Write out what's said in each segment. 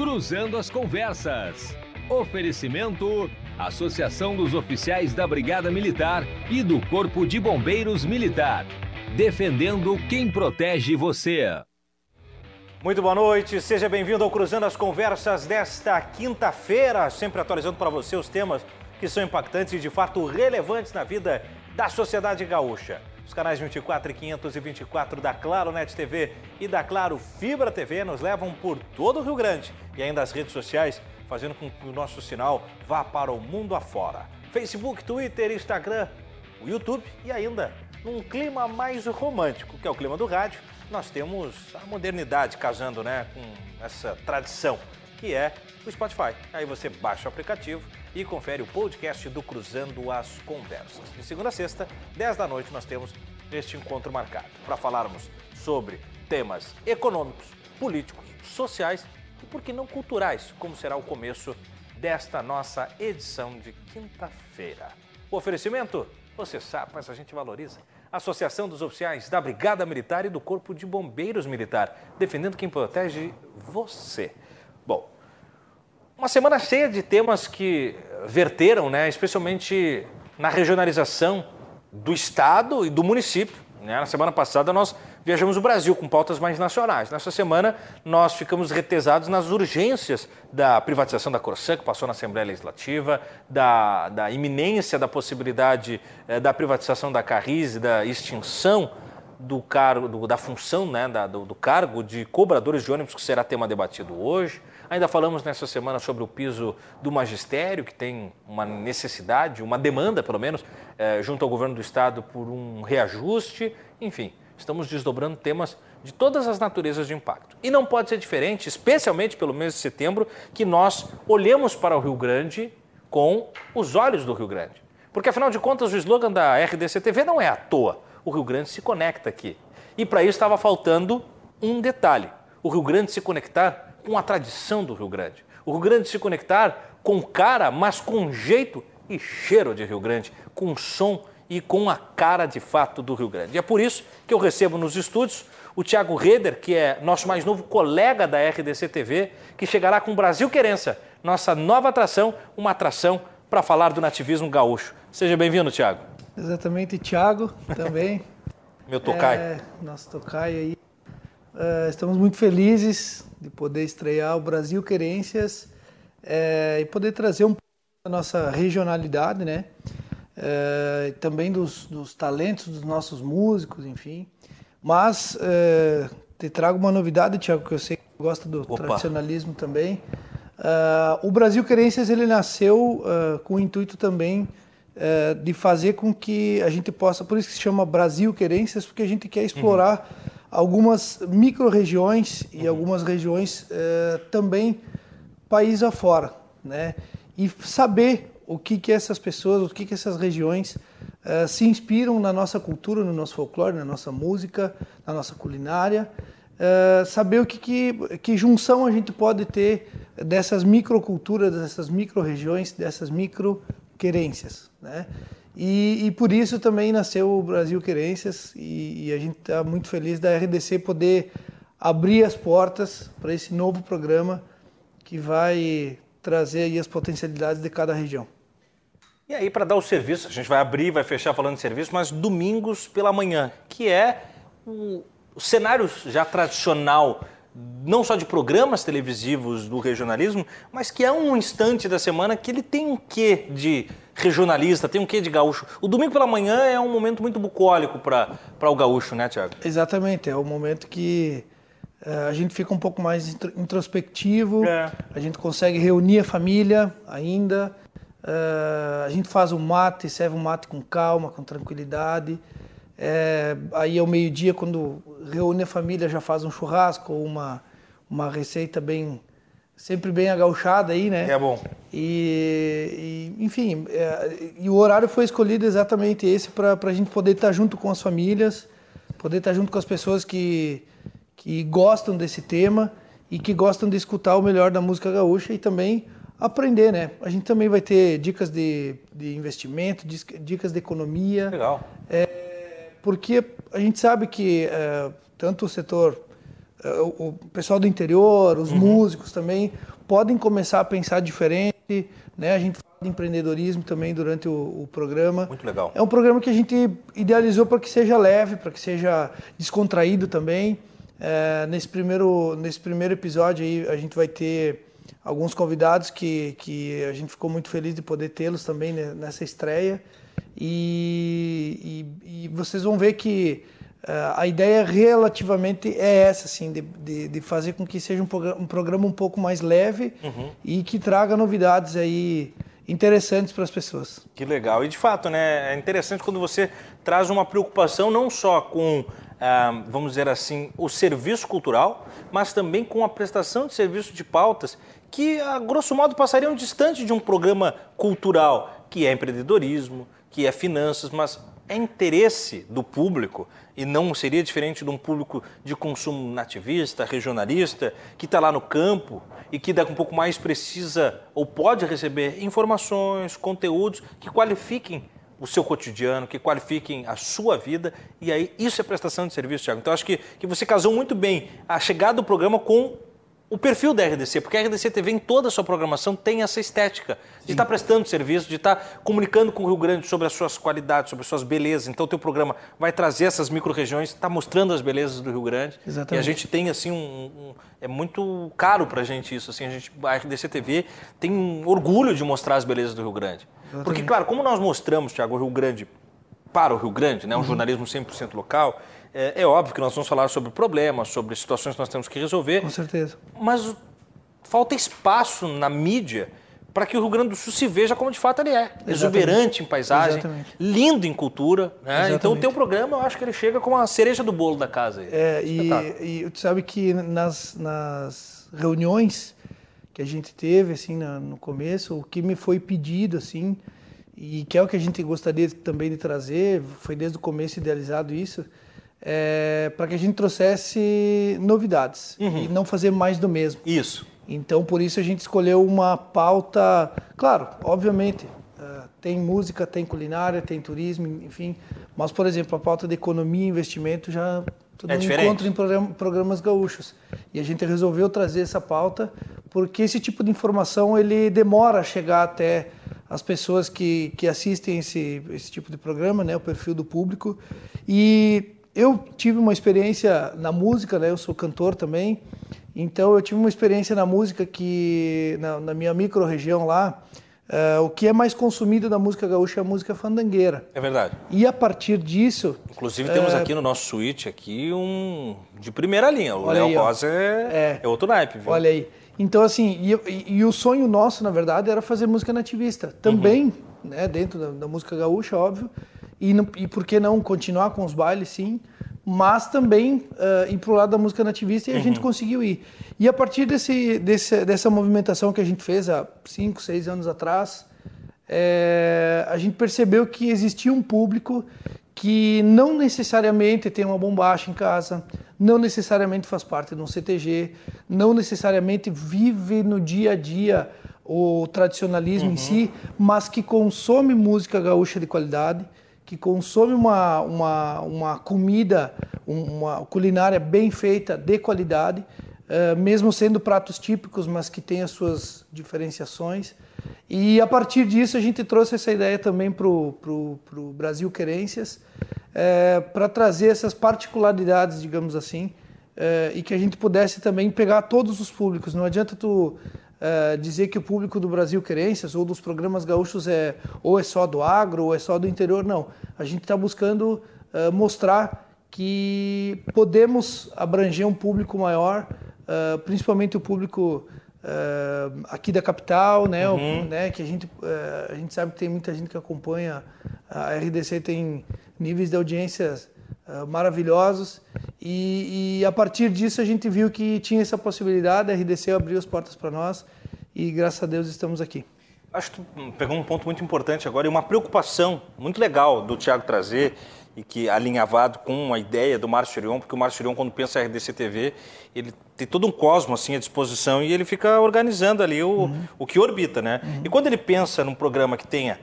Cruzando as Conversas. Oferecimento: Associação dos Oficiais da Brigada Militar e do Corpo de Bombeiros Militar. Defendendo quem protege você. Muito boa noite, seja bem-vindo ao Cruzando as Conversas desta quinta-feira, sempre atualizando para você os temas que são impactantes e de fato relevantes na vida da sociedade gaúcha. Os canais 24 e 524 da Claro Net TV e da Claro Fibra TV nos levam por todo o Rio Grande e ainda as redes sociais, fazendo com que o nosso sinal vá para o mundo afora. Facebook, Twitter, Instagram, o YouTube e ainda num clima mais romântico, que é o clima do rádio, nós temos a modernidade casando né, com essa tradição, que é o Spotify. Aí você baixa o aplicativo e confere o podcast do Cruzando as Conversas. De segunda a sexta, 10 da noite, nós temos este encontro marcado para falarmos sobre temas econômicos, políticos, sociais e, por que não, culturais, como será o começo desta nossa edição de quinta-feira. O oferecimento, você sabe, mas a gente valoriza. Associação dos Oficiais da Brigada Militar e do Corpo de Bombeiros Militar, defendendo quem protege você. Bom, uma semana cheia de temas que verteram, né, especialmente na regionalização do Estado e do município. Né? Na semana passada nós viajamos o Brasil com pautas mais nacionais. Nessa semana nós ficamos retesados nas urgências da privatização da Corsã, que passou na Assembleia Legislativa, da, da iminência da possibilidade eh, da privatização da Carris e da extinção do cargo, do, da função né, da, do, do cargo de cobradores de ônibus, que será tema debatido hoje. Ainda falamos nessa semana sobre o piso do magistério, que tem uma necessidade, uma demanda, pelo menos, eh, junto ao governo do estado por um reajuste. Enfim, estamos desdobrando temas de todas as naturezas de impacto. E não pode ser diferente, especialmente pelo mês de setembro, que nós olhemos para o Rio Grande com os olhos do Rio Grande. Porque, afinal de contas, o slogan da RDC-TV não é à toa. O Rio Grande se conecta aqui. E para isso estava faltando um detalhe: o Rio Grande se conectar com a tradição do Rio Grande. O Rio Grande se conectar com cara, mas com jeito e cheiro de Rio Grande, com som e com a cara de fato do Rio Grande. E é por isso que eu recebo nos estúdios o Tiago Reder, que é nosso mais novo colega da RDC TV, que chegará com Brasil Querença, nossa nova atração, uma atração para falar do nativismo gaúcho. Seja bem-vindo, Tiago. Exatamente, Tiago, também. Meu tocai. É, nosso tocai aí. Uh, estamos muito felizes de poder estrear o Brasil Querências é, e poder trazer um pouco da nossa regionalidade, né? É, também dos, dos, talentos dos nossos músicos, enfim. Mas te trago uma novidade, Tiago, que eu sei que gosta do Opa. tradicionalismo também. O Brasil Querências ele nasceu com o intuito também de fazer com que a gente possa, por isso que se chama Brasil Querências, porque a gente quer explorar uhum algumas micro-regiões e algumas regiões eh, também país afora, né? E saber o que que essas pessoas, o que que essas regiões eh, se inspiram na nossa cultura, no nosso folclore, na nossa música, na nossa culinária, eh, saber o que, que que junção a gente pode ter dessas microculturas, dessas micro-regiões, dessas micro-querências, né? E, e, por isso também nasceu o Brasil Querências e, e a gente está muito feliz da RDC poder abrir as portas para esse novo programa que vai trazer aí as potencialidades de cada região. E aí, para dar o serviço, a gente vai abrir, vai fechar falando de serviço, mas domingos pela manhã, que é o, o cenário já tradicional não só de programas televisivos do regionalismo, mas que é um instante da semana que ele tem um quê de regionalista, tem um quê de gaúcho. O domingo pela manhã é um momento muito bucólico para o gaúcho, né, Tiago? Exatamente, é o momento que uh, a gente fica um pouco mais introspectivo, é. a gente consegue reunir a família ainda, uh, a gente faz um mate, serve um mate com calma, com tranquilidade. É, aí ao meio-dia, quando reúne a família, já faz um churrasco ou uma, uma receita bem sempre bem agauchada aí, né? É bom. E, e enfim, é, e o horário foi escolhido exatamente esse para a gente poder estar junto com as famílias, poder estar junto com as pessoas que, que gostam desse tema e que gostam de escutar o melhor da música gaúcha e também aprender, né? A gente também vai ter dicas de, de investimento, dicas de economia. Legal. É, porque a gente sabe que é, tanto o setor o, o pessoal do interior, os uhum. músicos também podem começar a pensar diferente, né? A gente fala de empreendedorismo também durante o, o, programa. Muito legal. É um programa que a gente idealizou para que seja leve, para que seja descontraído também. É, nesse, primeiro, nesse primeiro episódio aí a gente vai ter alguns convidados que, que a gente ficou muito feliz de poder tê-los também nessa estreia. E, e, e, vocês vão ver que uh, a ideia relativamente é essa, assim, de, de, de fazer com que seja um, programa um, programa um pouco mais leve uhum. e que traga novidades aí interessantes para as pessoas. Que legal. E de fato, né, é interessante quando você traz uma preocupação não só com, ah, vamos dizer assim, o serviço cultural, mas também com a prestação de serviço de pautas que, a grosso modo, passariam distante de um programa cultural, que é empreendedorismo, que é finanças, mas é interesse do público e não seria diferente de um público de consumo nativista, regionalista, que está lá no campo e que daqui um pouco mais precisa ou pode receber informações, conteúdos que qualifiquem o seu cotidiano, que qualifiquem a sua vida, e aí isso é prestação de serviço, Tiago. Então acho que, que você casou muito bem a chegada do programa com o perfil da RDC, porque a RDC TV em toda a sua programação tem essa estética de estar tá prestando serviço, de estar tá comunicando com o Rio Grande sobre as suas qualidades, sobre as suas belezas. Então o teu programa vai trazer essas micro-regiões, está mostrando as belezas do Rio Grande. Exatamente. E a gente tem assim um, um é muito caro para a gente isso, assim, a gente a RDC TV tem um orgulho de mostrar as belezas do Rio Grande. Exatamente. Porque claro, como nós mostramos, Tiago, o Rio Grande para o Rio Grande, né, um uhum. jornalismo 100% local, é, é, óbvio que nós vamos falar sobre problemas, sobre situações que nós temos que resolver. Com certeza. Mas falta espaço na mídia para que o Rio Grande do Sul se veja como de fato ele é. Exatamente. Exuberante em paisagem, Exatamente. lindo em cultura. Né? Então o teu programa, eu acho que ele chega como a cereja do bolo da casa. É, e, e tu sabe que nas, nas reuniões que a gente teve assim no começo, o que me foi pedido assim, e que é o que a gente gostaria também de trazer, foi desde o começo idealizado isso, é, para que a gente trouxesse novidades uhum. e não fazer mais do mesmo. Isso. Então, por isso a gente escolheu uma pauta, claro, obviamente, uh, tem música, tem culinária, tem turismo, enfim, mas, por exemplo, a pauta de economia e investimento já tudo é encontro em programas gaúchos. E a gente resolveu trazer essa pauta porque esse tipo de informação ele demora a chegar até as pessoas que, que assistem esse, esse tipo de programa, né, o perfil do público. E eu tive uma experiência na música, né? Eu sou cantor também. Então eu tive uma experiência na música que na, na minha micro-região lá, uh, o que é mais consumido da música gaúcha é a música fandangueira. É verdade. E a partir disso, inclusive temos uh, aqui no nosso suíte aqui um de primeira linha. O Léo Rosa é, é, é, outro naipe, viu? Olha aí. Então assim, e, e, e, o sonho nosso, na verdade, era fazer música nativista. Também, uhum. né, dentro da, da música gaúcha, óbvio e, não, e por que não continuar com os bailes, sim, mas também uh, ir para o lado da música nativista e a uhum. gente conseguiu ir. E a partir desse, desse, dessa movimentação que a gente fez há cinco, seis anos atrás, é, a gente percebeu que existia um público que não necessariamente tem uma bombacha em casa, não necessariamente faz parte de um CTG, não necessariamente vive no dia a dia o tradicionalismo uhum. em si, mas que consome música gaúcha de qualidade que consome uma, uma, uma comida, uma culinária bem feita, de qualidade, uh, mesmo sendo pratos típicos, mas que tem as suas diferenciações. E a partir disso a gente trouxe essa ideia também para o Brasil Querências, é, para trazer essas particularidades, digamos assim, é, e que a gente pudesse também pegar todos os públicos. Não adianta tu uh, dizer que o público do Brasil Querências ou dos programas gaúchos é ou é só do agro ou é só do interior, não. A gente está buscando uh, mostrar que podemos abranger um público maior, uh, principalmente o público aqui da capital, né, uhum. o, né que a gente, a gente sabe que tem muita gente que acompanha, a RDC tem níveis de audiências maravilhosos e, e, a partir disso a gente viu que tinha essa possibilidade, a RDC abriu as portas para nós e graças a Deus estamos aqui. Acho que tu pegou um ponto muito importante agora e uma preocupação muito legal do Tiago trazer e que alinhavado com a ideia do Márcio Chirion, porque o Márcio Chirion, quando pensa em RDC TV, ele tem todo um cosmo assim à disposição e ele fica organizando ali o, uhum. o que orbita, né? Uhum. E quando ele pensa num programa que tenha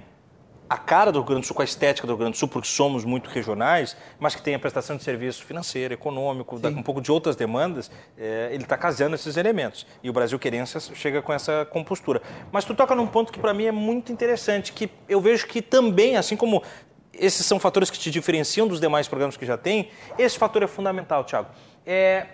a cara do Rio Grande do Sul, com a estética do Rio Grande do Sul, porque somos muito regionais, mas que tem a prestação de serviço financeiro, econômico, da, um pouco de outras demandas, é, ele está casando esses elementos. E o Brasil Querências chega com essa compostura. Mas tu toca num ponto que para mim é muito interessante, que eu vejo que também, assim como esses são fatores que te diferenciam dos demais programas que já tem, esse fator é fundamental, Thiago. É,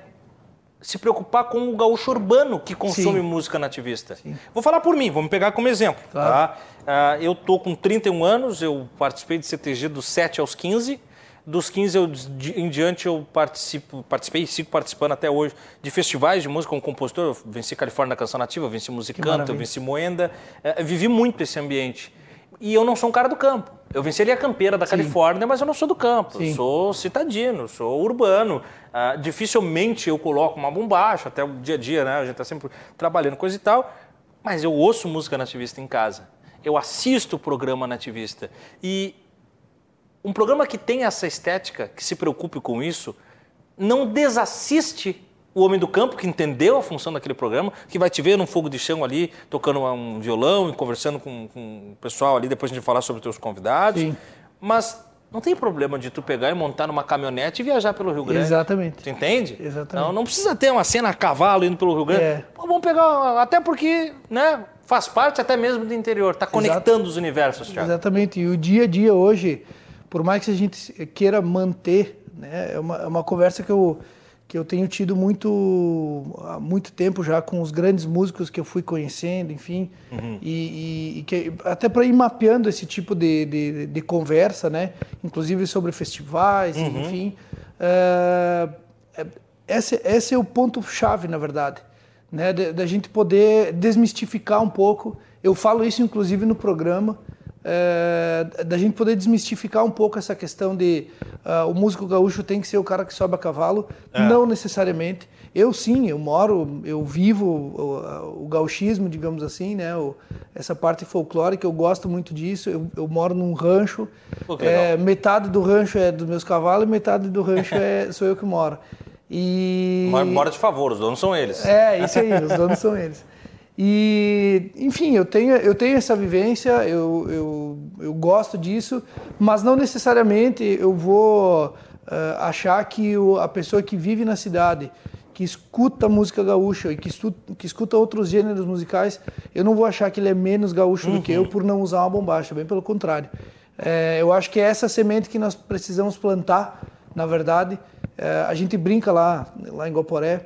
se preocupar com o gaúcho urbano que consome Sim. música nativista. Sim. Vou falar por mim, vamos pegar como exemplo. Claro. Tá? Uh, eu tô com 31 anos, eu participei de CTG dos 7 aos 15. Dos 15 eu, de, em diante eu participo, participei e sigo participando até hoje de festivais de música como compositor. Eu venci Califórnia Canção Nativa, venci Musicanta, venci Moenda. Uh, vivi muito esse ambiente. E eu não sou um cara do campo. Eu venceria a campeira da Sim. Califórnia, mas eu não sou do campo. Sim. Eu sou citadino, sou urbano. Uh, dificilmente eu coloco uma bombacha, até o dia a dia, né? A gente está sempre trabalhando coisa e tal. Mas eu ouço música nativista em casa. Eu assisto o programa nativista. E um programa que tem essa estética, que se preocupe com isso, não desassiste o homem do campo que entendeu a função daquele programa, que vai te ver num fogo de chão ali, tocando um violão e conversando com, com o pessoal ali, depois a gente falar sobre os teus convidados. Sim. Mas não tem problema de tu pegar e montar numa caminhonete e viajar pelo Rio Grande. Exatamente. Tu entende? Exatamente. Não, não precisa ter uma cena a cavalo indo pelo Rio Grande. É. Pô, vamos pegar, até porque, né, faz parte até mesmo do interior, está conectando Exato. os universos, Thiago. Exatamente. E o dia a dia hoje, por mais que a gente queira manter, né, é uma, é uma conversa que eu que eu tenho tido muito há muito tempo já com os grandes músicos que eu fui conhecendo, enfim, uhum. e, e, e que, até para ir mapeando esse tipo de, de, de, conversa, né? Inclusive sobre festivais, uhum. enfim. Uh, esse, esse é o ponto chave, na verdade, né? Da gente poder desmistificar um pouco. Eu falo isso inclusive no programa é, da gente poder desmistificar um pouco essa questão de uh, o músico gaúcho tem que ser o cara que sobe a cavalo. É. Não necessariamente. Eu sim, eu moro, eu vivo o, o gauchismo, digamos assim, né? O, essa parte folclórica, eu gosto muito disso. Eu, eu moro num rancho. É, metade do rancho é dos meus cavalos e metade do rancho é, sou eu que moro. E... Mora de favor, os donos são eles. É, isso aí, os donos são eles. E, enfim, eu tenho, eu tenho essa vivência, eu, eu, eu gosto disso, mas não necessariamente eu vou uh, achar que o, a pessoa que vive na cidade, que escuta música gaúcha e que, estu, que escuta outros gêneros musicais, eu não vou achar que ele é menos gaúcho uhum. do que eu uhum. por não usar uma bombacha, bem pelo contrário. É, eu acho que é essa semente que nós precisamos plantar, na verdade. É, a gente brinca lá, lá em Guaporé,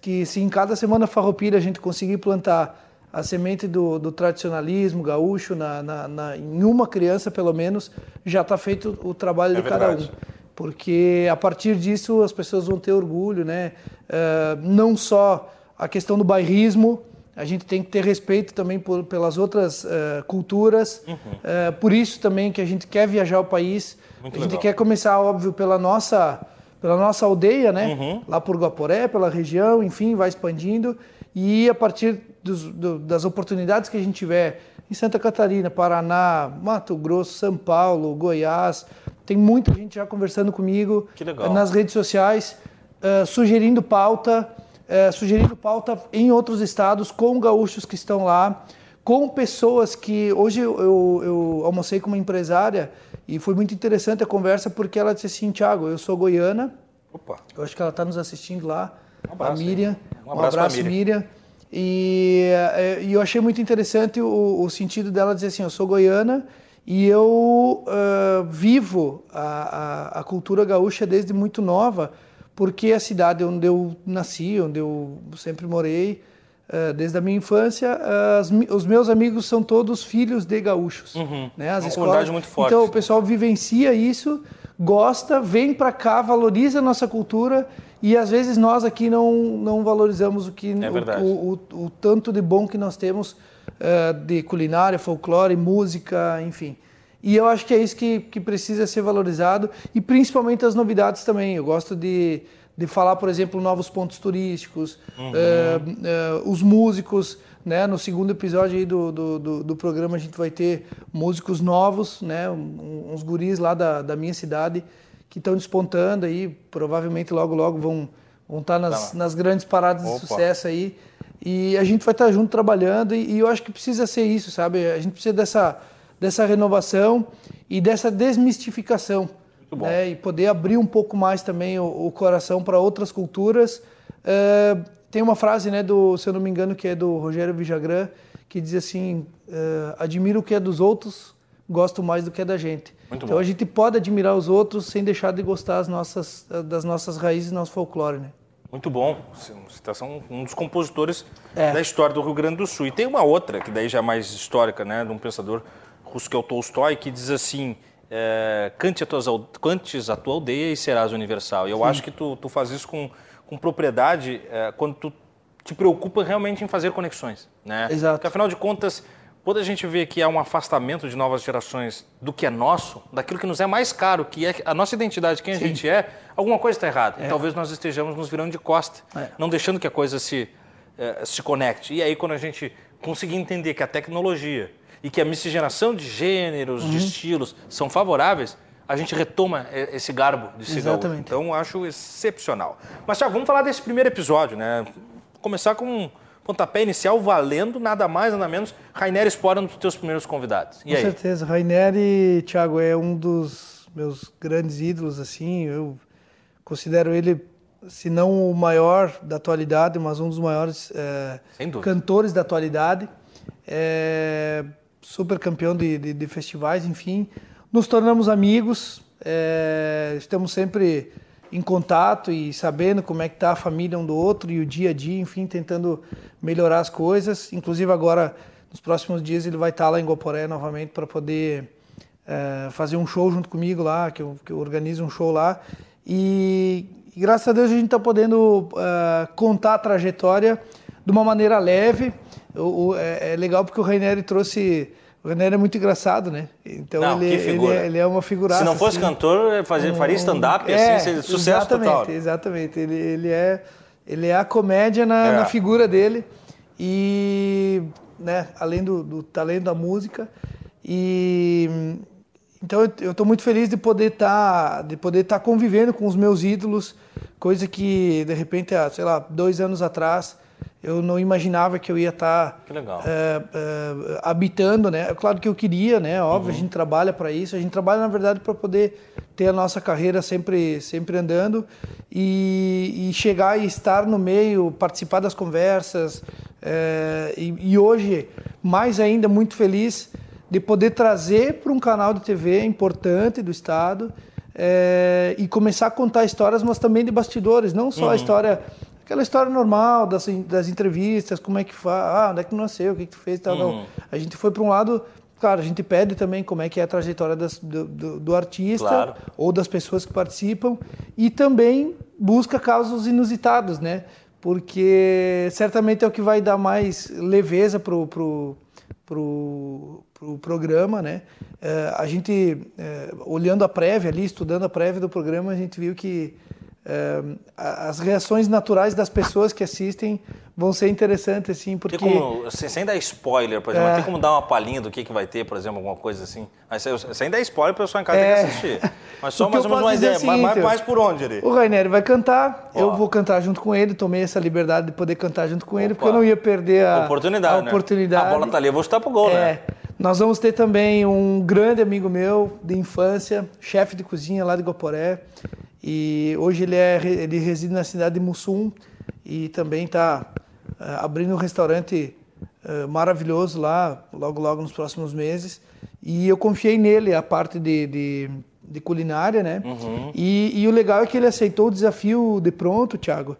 que se em cada semana farroupilha a gente conseguir plantar a semente do, do tradicionalismo gaúcho na, na, na, em uma criança, pelo menos, já está feito o trabalho é de verdade. cada um. Porque a partir disso as pessoas vão ter orgulho, né? Uh, não só a questão do bairrismo, a gente tem que ter respeito também por, pelas outras uh, culturas. Uhum. Uh, por isso também que a gente quer viajar o país. Muito a gente legal. quer começar, óbvio, pela nossa pela nossa aldeia, né? Uhum. Lá por Guaporé, pela região, enfim, vai expandindo. E a partir dos, do, das oportunidades que a gente tiver em Santa Catarina, Paraná, Mato Grosso, São Paulo, Goiás, tem muita gente já conversando comigo nas redes sociais, uh, sugerindo pauta, uh, sugerindo pauta em outros estados com gaúchos que estão lá, com pessoas que hoje eu, eu, eu almocei com uma empresária e foi muito interessante a conversa porque ela disse assim, Thiago, eu sou goiana. Opa. Eu acho que ela está nos assistindo lá. Um abraço, a Miriam. Um abraço, um abraço Miriam. Miriam. E, eh, e, eu achei muito interessante o, o, sentido dela dizer assim, eu sou goiana e eu uh, vivo a, a, a, cultura gaúcha desde muito nova, porque a cidade onde eu nasci, onde eu sempre morei, desde a minha infância, as, os meus amigos são todos filhos de gaúchos. Uhum. Né? As Uma escolas... muito forte. Então o pessoal vivencia isso, gosta, vem para cá, valoriza a nossa cultura e às vezes nós aqui não, não valorizamos o que é o, o, o, o, tanto de bom que nós temos uh, de culinária, folclore, música, enfim. E eu acho que é isso que, que precisa ser valorizado e principalmente as novidades também. Eu gosto de de falar, por exemplo, novos pontos turísticos, uhum. é, é, os músicos, né? No segundo episódio aí do, do, do, do, programa a gente vai ter músicos novos, né? Uns guris lá da, da minha cidade que estão despontando aí, provavelmente logo logo vão vão estar tá nas, tá nas grandes paradas Opa. de sucesso aí. E a gente vai estar tá junto trabalhando e, e, eu acho que precisa ser isso, sabe? A gente precisa dessa dessa renovação e dessa desmistificação. Né? E poder abrir um pouco mais também o, o coração para outras culturas. Uh, tem uma frase, né, do, se eu não me engano, que é do Rogério Vijagrã, que diz assim: uh, admiro o que é dos outros, gosto mais do que é da gente. Muito então bom. a gente pode admirar os outros sem deixar de gostar das nossas, das nossas raízes e nosso folclore, né? Muito bom. São um dos compositores é. da história do Rio Grande do Sul. E tem uma outra, que daí já é mais histórica, né, de um pensador russo que é o Tolstói, que diz assim: é, cante, a tuas, cantes a tua aldeia e serás universal. E eu Sim. acho que tu, tu faz isso com, com propriedade é, quando tu te preocupa realmente em fazer conexões. Né? Exato. Porque afinal de contas, quando a gente vê que há um afastamento de novas gerações do que é nosso, daquilo que nos é mais caro, que é a nossa identidade, quem Sim. a gente é, alguma coisa está errada. É. E talvez nós estejamos nos virando de costa, é. não deixando que a coisa se, eh, se conecte. E aí, quando a gente conseguir entender que a tecnologia e que a miscigenação de gêneros, uhum. de estilos são favoráveis, a gente retoma esse garbo de cigarro. Exatamente. Então, acho excepcional. Mas, Thiago, vamos falar desse primeiro episódio, né? Começar com pontapé inicial valendo nada mais, nada menos, Rainer Spora, um dos teus primeiros convidados. E Com aí? certeza. Rainer, Thiago, é um dos meus grandes ídolos, assim. Eu considero ele, se não o maior da atualidade, mas um dos maiores é, cantores da atualidade. É, super campeão de, de, de, festivais, enfim. Nos tornamos amigos, é, estamos sempre em contato e sabendo como é que está a família um do outro e o dia a dia, enfim, tentando melhorar as coisas. Inclusive agora, nos próximos dias, ele vai estar tá lá em Guaporé novamente para poder é, fazer um show junto comigo lá, que eu, que eu organizo um show lá. E, e graças a Deus a gente está podendo uh, contar a trajetória de uma maneira leve. O, o, é, é, legal porque o Rainieri trouxe o René é muito engraçado, né? Então não, ele, ele, é, ele, é, uma figura. Se não fosse assim, cantor, fazia, um, faria stand-up, é, assim, sucesso exatamente, total. Exatamente, ele, ele, é, ele é a comédia na, é. na figura dele. E, né, além do, do talento da música. E então eu estou muito feliz de poder estar tá, de poder estar tá convivendo com os meus ídolos, coisa que de repente, há, sei lá, dois anos atrás eu não imaginava que eu ia estar tá, é, é, habitando, né? É claro que eu queria, né? Óbvio, uhum. a gente trabalha para isso. A gente trabalha na verdade para poder ter a nossa carreira sempre, sempre andando e, e chegar e estar no meio, participar das conversas. É, e, e, hoje, mais ainda, muito feliz de poder trazer para um canal de TV importante do estado. E começar a contar histórias, mas também de bastidores, não só uhum. a história aquela história normal das, das entrevistas, como é que faz, ah, onde é que nasceu, o que, que tu fez, tal, uhum. A gente foi para um lado, claro, a gente pede também como é que é a trajetória das, do, do, do, artista claro. ou das pessoas que participam e também busca casos inusitados, né? Porque certamente é o que vai dar mais leveza pro, pro, pro, pro programa, né? É, a gente, é, olhando a prévia ali, estudando a prévia do programa, a gente viu que as reações naturais das pessoas que assistem vão ser interessantes, assim, porque... Como, sem dar spoiler, por exemplo, é... tem como dar uma palhinha do que, que vai ter, por exemplo, alguma coisa assim? Sem dar spoiler, o pessoal em casa é... tem que assistir. Mas só mais ou menos uma ideia, é seguinte, mais, mais, por onde ali? O Rainer vai cantar, Ó. eu vou cantar junto com ele, tomei essa liberdade de poder cantar junto com Opa. ele, porque eu não ia perder a oportunidade. A, né? oportunidade. a bola tá ali, eu vou chutar pro gol, é. né? Nós vamos ter também um grande amigo meu de infância, chefe de cozinha lá de Guaporé, e hoje ele, é, ele reside na cidade de Mussum e também está eh, abrindo um restaurante uh, maravilhoso lá, logo, logo nos próximos meses. E eu confiei nele a parte de, de, de culinária, né? Uhum. E, e, o legal é que ele aceitou o desafio de pronto, Thiago.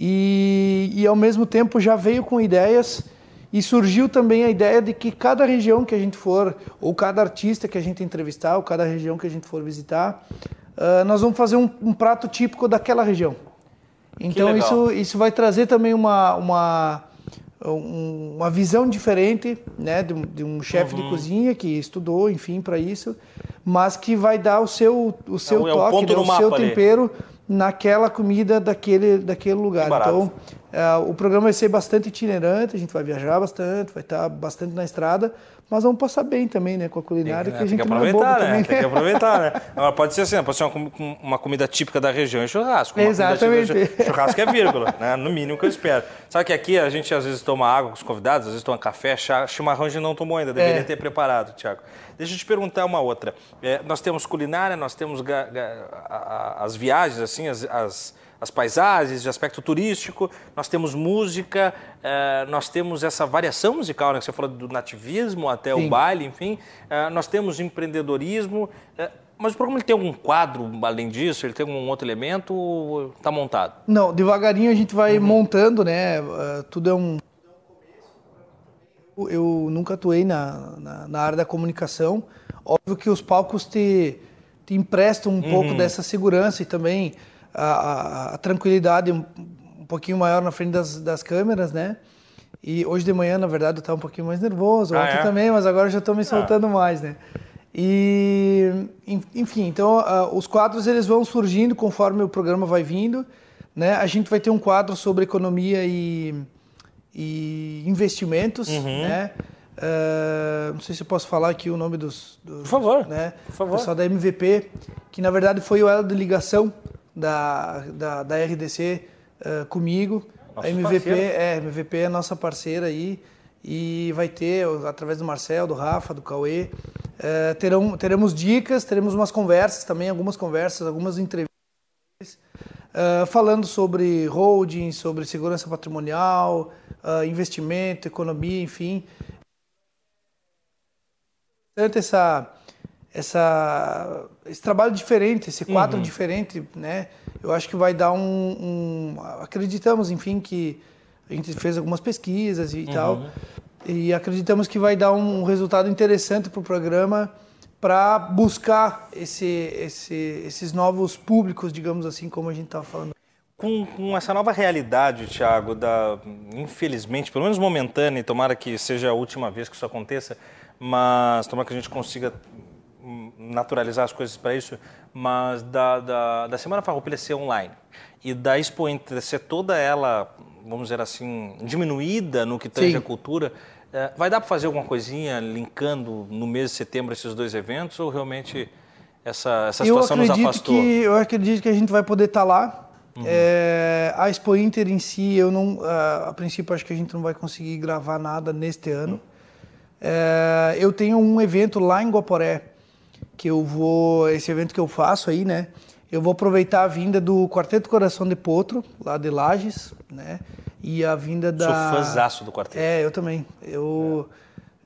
E, e ao mesmo tempo já veio com ideias e surgiu também a ideia de que cada região que a gente for, ou cada artista que a gente entrevistar, ou cada região que a gente for visitar, uh, nós vamos fazer um, um, prato típico daquela região. Então isso, isso vai trazer também uma, uma, uma visão diferente né, de, de um chefe uhum. de cozinha que estudou, enfim, para isso, mas que vai dar o seu, o seu é, toque, é o, né, o seu tempero naquela comida daquele, daquele lugar. Então, É, o programa vai ser bastante itinerante, a gente vai viajar bastante, vai estar bastante na estrada, mas vamos passar bem também, né, com a culinária, tem, que a gente tem que é aproveitar, né? também. Tem que aproveitar, né? Agora pode ser assim, pode ser uma, uma comida típica da região e churrasco. Típica Exatamente. Churrasco é vírgula, né? No mínimo que eu espero. Sabe que aqui a gente às vezes toma água com os convidados, às vezes toma café, chá, chimarrão a gente não tomou ainda, deveria É. ter preparado, Tiago. Deixa eu te perguntar uma outra. É, nós temos culinária, nós temos as viagens, assim, as, as, as paisagens de aspecto turístico, nós temos música, eh, nós temos essa variação musical, né? que Você falou do nativismo até o Sim. baile, enfim. Eh, nós temos empreendedorismo. eh, mas o programa ele tem algum quadro além disso? Ele tem algum outro elemento? ou Está montado? Não, devagarinho a gente vai montando, né? Tudo é um. Eu nunca atuei na, na, na área da comunicação. Óbvio que os palcos te, te emprestam um pouco dessa segurança e também a, a- tranquilidade um, um pouquinho maior na frente das, das câmeras, né? E hoje de manhã, na verdade, eu estava um pouquinho mais nervoso, Ah, ontem é? também, mas agora eu já estou me soltando mais, né? E, en- enfim, então ah, os quadros eles vão surgindo conforme o programa vai vindo, né? A gente vai ter um quadro sobre economia e, e investimentos, Uhum. né? Ah, não sei se eu posso falar aqui o nome dos, dos Por favor, né? por favor. O pessoal da MVP, que na verdade foi o elo de ligação da, da, da RDC ah, comigo. Nosso a MVP parceiro. é, a MVP é nossa parceira aí e vai ter, através do Marcel, do Rafa, do Cauê, eh, terão, teremos dicas, teremos umas conversas também, algumas conversas, algumas entrevistas, eh, falando sobre holding, sobre segurança patrimonial, ah, investimento, economia, enfim. Tanto essa, essa, esse trabalho diferente, esse quadro diferente, né? Eu acho que vai dar um, um- Acreditamos, enfim, que a gente fez algumas pesquisas e tal, e acreditamos que vai dar um resultado interessante para o programa para buscar esse, esse, esses novos públicos, digamos assim, como a gente estava falando. Com, com essa nova realidade, Tiago, da infelizmente, pelo menos momentânea, e tomara que seja a última vez que isso aconteça, mas tomara que a gente consiga naturalizar as coisas para isso, mas da, da, da Semana Farroupilha ser online e da Expo Inter ser toda ela, vamos dizer assim, diminuída no que tange Sim. a cultura, eh, vai dar para fazer alguma coisinha linkando no mês de setembro esses dois eventos ou realmente essa, essa situação nos afastou? Uhum. que eu acredito que a gente vai poder estar lá. É, a Expo Inter em si, eu não, a, a princípio acho que a gente não vai conseguir gravar nada neste ano. É, eu tenho um evento lá em Guaporé que eu vou, esse evento que eu faço aí, né? Eu vou aproveitar a vinda do Quarteto Coração de Potro, lá de Lages, né? E a vinda da Sou fãzaço do quarteto. é, eu também. Eu,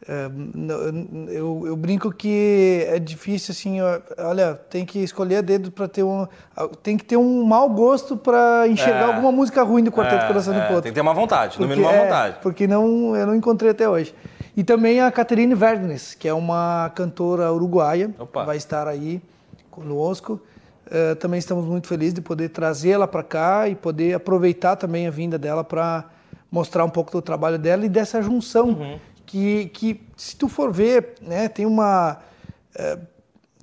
é, n- eu, eu brinco que é difícil, assim, olha, tem que escolher a dedo para ter um. Tem que ter um mau gosto para enxergar É. alguma música ruim do Quarteto É, Coração é, do Potro. Tem que ter uma vontade, no mínimo uma é, vontade. Porque não, eu não encontrei até hoje. E também a Caterine Vernes, que é uma cantora uruguaia, Opa. vai estar aí conosco. Eh, também estamos muito felizes de poder trazê-la para cá e poder aproveitar também a vinda dela para mostrar um pouco do trabalho dela e dessa junção Uhum. que, que, se tu for ver, né, tem uma eh,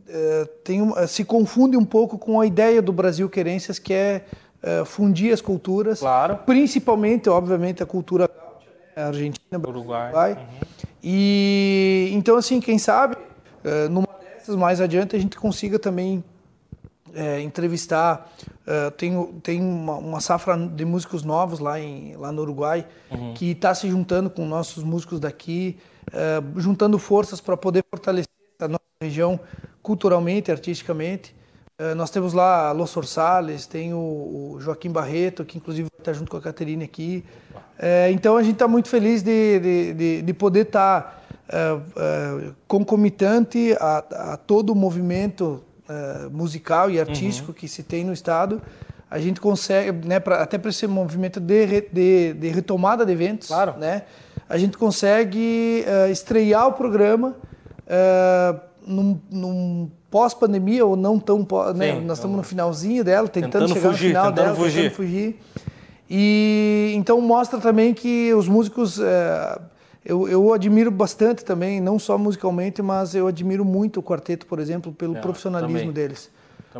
eh, tem uma- se confunde um pouco com a ideia do Brasil Querências, que é eh, fundir as culturas, Claro. principalmente, obviamente, a cultura gaúcha, né, Argentina, Uruguai. Uruguai. E então, assim, quem sabe, eh, numa dessas mais adiante a gente consiga também eh, entrevistar. eh, tem tem uma, uma safra de músicos novos lá, em, lá no Uruguai que está se juntando com nossos músicos daqui, eh, juntando forças para poder fortalecer a nossa região culturalmente, artisticamente. Eh, nós temos lá Los Sorsales, tem o, Joaquim Barreto, que inclusive está junto com a Caterine aqui. Eh, então a gente está muito feliz de, de, de, de poder estar concomitante a, a todo o movimento eh, musical e artístico que se tem no estado. A gente consegue, né, pra, até para esse movimento de, de, retomada de eventos, Claro. né, a gente consegue eh, estrear o programa eh, num, num pós-pandemia ou não tão pós, né? Sim, Nós estamos no finalzinho dela, tentando, Tentando chegar fugir, no final tentando dela, fugir. tentando fugir. E então mostra também que os músicos eh, eu, eu admiro bastante também, não só musicalmente, mas eu admiro muito o quarteto, por exemplo, pelo É, profissionalismo também. deles.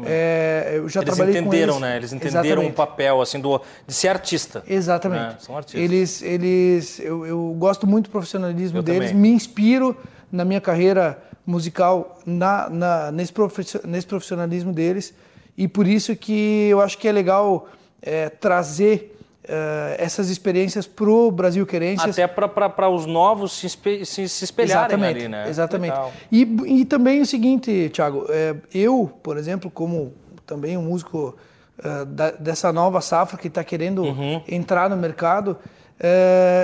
É, eu já eles trabalhei entenderam, com né? Eles entenderam o papel assim do de ser artista. Exatamente. Né? São artistas. Eles, eles, eu, eu gosto muito do profissionalismo Eu deles. também. Me inspiro na minha carreira musical na, na- nesse, profi- nesse profissionalismo deles e por isso que eu acho que é legal é, trazer é, essas experiências pro Brasil Querências. Até para os novos se, espe- se, se espelharem Exatamente, ali, né? exatamente. E, e também o seguinte, Thiago, é, eu, por exemplo, como também um músico é, da- dessa nova safra que está querendo Uhum. entrar no mercado,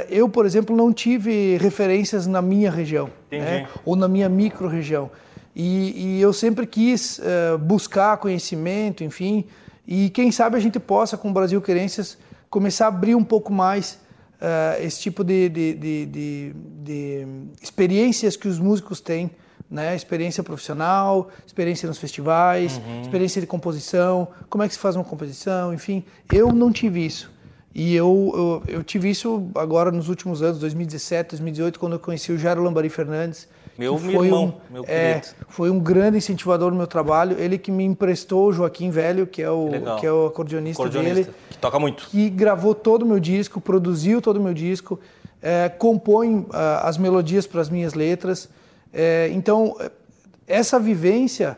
eu, por exemplo, não tive referências na minha região, né? ou na minha micro-região. E, e eu sempre quis é, buscar conhecimento, enfim, e quem sabe a gente possa, com o Brasil Querências, começar a abrir um pouco mais eh, esse tipo de, de, de, de- experiências que os músicos têm, né? Experiência profissional, experiência nos festivais, experiência de composição, como é que se faz uma composição, enfim. Eu não tive isso. E eu, eu, eu tive isso agora nos últimos anos, 2017, 2018, quando eu conheci o Jairo Lambari Fernandes. Meu que foi irmão, um, meu é, foi um grande incentivador no meu trabalho. Ele que me emprestou o Joaquim Velho, que é o, legal. que é o acordeonista, Acordeonista, dele que toca muito. que gravou todo o meu disco, produziu todo o meu disco, é, compõe ah, as melodias para as minhas letras. É, então, essa vivência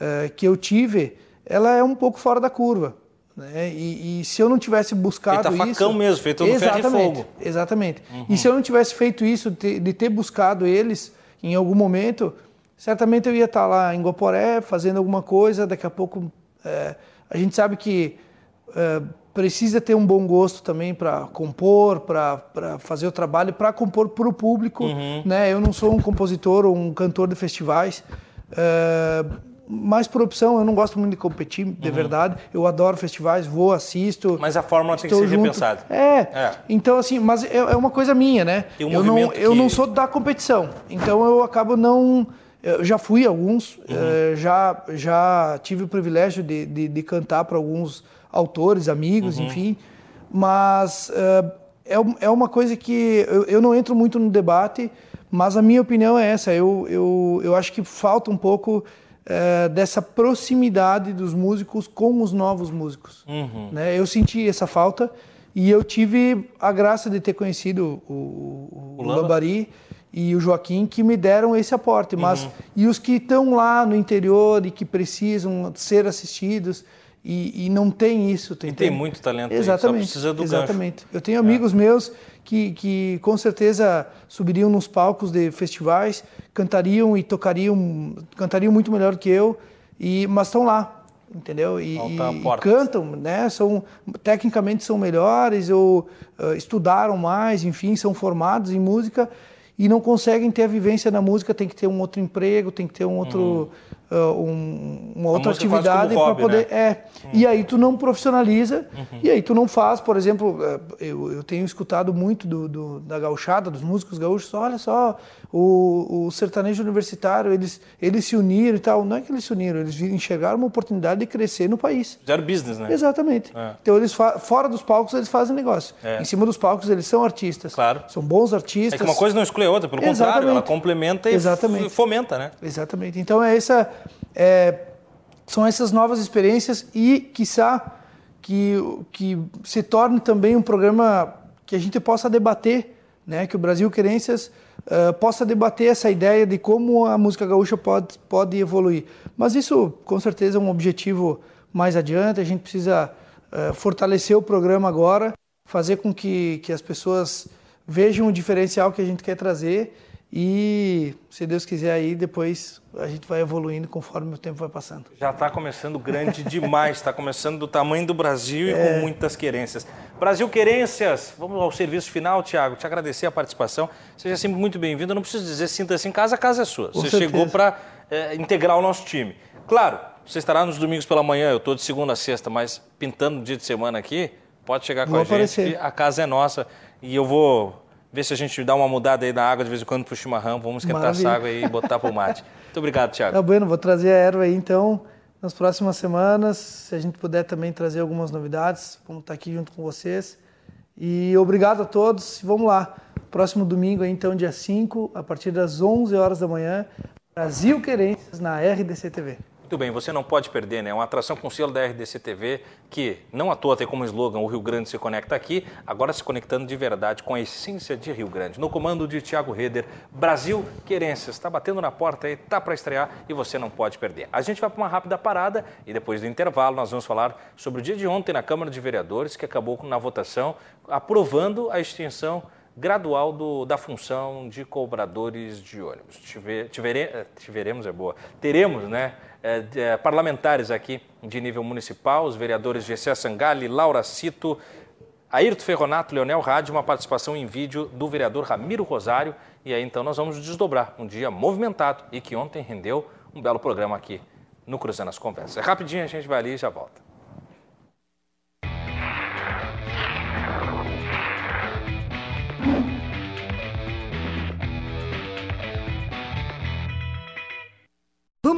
eh, que eu tive, ela é um pouco fora da curva. Né? E, e se eu não tivesse buscado Feita a isso... facão mesmo, feito no ferro e fogo. Exatamente. E se eu não tivesse feito isso, de, de ter buscado eles em algum momento, certamente eu ia estar lá em Guaporé fazendo alguma coisa. Daqui a pouco, eh, a gente sabe que eh, precisa ter um bom gosto também para compor, para fazer o trabalho, para compor para o público. Né? Eu não sou um compositor ou um cantor de festivais. eh, mas por opção, eu não gosto muito de competir, de verdade. Eu adoro festivais, vou, assisto. Mas a fórmula tem que ser junto. repensada. É. É. Então, assim, mas é, é uma coisa minha, né? Tem um eu não, movimento eu que- não sou da competição. Então eu acabo não. Eu já fui a alguns, Uhum. eh, já, já tive o privilégio de, de, de cantar para alguns autores, amigos, Uhum. enfim. Mas eh, é, é uma coisa que eu, eu não entro muito no debate, mas a minha opinião é essa. Eu, eu, eu acho que falta um pouco eh, dessa proximidade dos músicos com os novos músicos. Uhum. Né? Eu senti essa falta e eu tive a graça de ter conhecido o, o, O o Lamba? Lambari e o Joaquim que me deram esse aporte. Mas Uhum. e os que estão lá no interior e que precisam ser assistidos e, e não tem isso, tu E tem muito talento aí, só Exatamente. precisa do gancho. É. exatamente. Eu tenho amigos meus que, que com certeza subiriam nos palcos de festivais, cantariam e tocariam, cantariam muito melhor que eu, e mas estão lá, entendeu? E, e- cantam, né? São tecnicamente são melhores ou ah, estudaram mais, enfim, são formados em música e não conseguem ter a vivência na música, tem que ter um outro emprego, tem que ter um outro ah, um- uma outra atividade para poder né? é. E aí tu não profissionaliza, e aí tu não faz, por exemplo, eh, eu, eu tenho escutado muito do, do- da gauchada, dos músicos gaúchos, olha só, o, o sertanejo universitário, eles, eles se uniram e tal. Não é que eles se uniram, eles enxergaram uma oportunidade de crescer no país. Fizeram business, né? Exatamente. É. Então eles fora dos palcos eles fazem negócio. É. Em cima dos palcos eles são artistas. Claro. São bons É artistas. que uma coisa não exclui a outra, pelo contrário, Exatamente. ela complementa e Exatamente. fomenta, né? Exatamente. Então é essa, é, são essas novas experiências e, quiçá, que, que se torne também um programa que a gente possa debater, né? que o Brasil Querências eh, possa debater essa ideia de como a música gaúcha pode, pode evoluir. Mas isso, com certeza, é um objetivo mais adiante. A gente precisa eh, fortalecer o programa agora, fazer com que, que as pessoas vejam o diferencial que a gente quer trazer e, se Deus quiser, aí depois a gente vai evoluindo conforme o tempo vai passando. Já está começando grande demais, está começando do tamanho do Brasil e É. com muitas querências. Brasil Querências, vamos ao serviço final, Tiago. Te agradecer a participação. Seja sempre muito bem-vindo. Não preciso dizer, sinta-se em casa, a casa é sua. Com Você certeza. chegou para integrar o nosso time. Claro, você estará nos domingos pela manhã, eu estou de segunda a sexta, mas pintando no dia de semana aqui, pode chegar com Vou a gente, aparecer. que a casa é nossa. E eu vou ver se a gente dá uma mudada aí na água de vez em quando pro chimarrão. Vamos esquentar Maravilha. essa água e botar pro mate. Muito obrigado, Tiago. Tá bueno, vou trazer a erva aí então nas próximas semanas. Se a gente puder também trazer algumas novidades, vamos estar aqui junto com vocês. E obrigado a todos. Vamos lá. Próximo domingo, então, dia 5, a partir das 11 horas da manhã, Brasil Querências na RDC TV. Muito bem, você não pode perder, né? É uma atração com selo da RDC TV que não à toa tem como slogan o Rio Grande se conecta aqui, agora se conectando de verdade com a essência de Rio Grande. No comando de Tiago Reder, Brasil Querências, está batendo na porta aí, tá para estrear e você não pode perder. A gente vai para uma rápida parada e depois do intervalo nós vamos falar sobre o dia de ontem na Câmara de Vereadores que acabou na votação aprovando a extinção gradual do, da função de cobradores de ônibus. Tive, tivere, eh, tiveremos, é boa, teremos né, é, é, parlamentares aqui de nível municipal, os vereadores Gessé Sangali, Laura Cito, Ayrton Ferronato, Leonel Rádio, uma participação em vídeo do vereador Ramiro Rosário. E aí então nós vamos desdobrar um dia movimentado e que ontem rendeu um belo programa aqui no Cruzando as Conversas. Rapidinho, a gente vai ali e já volta.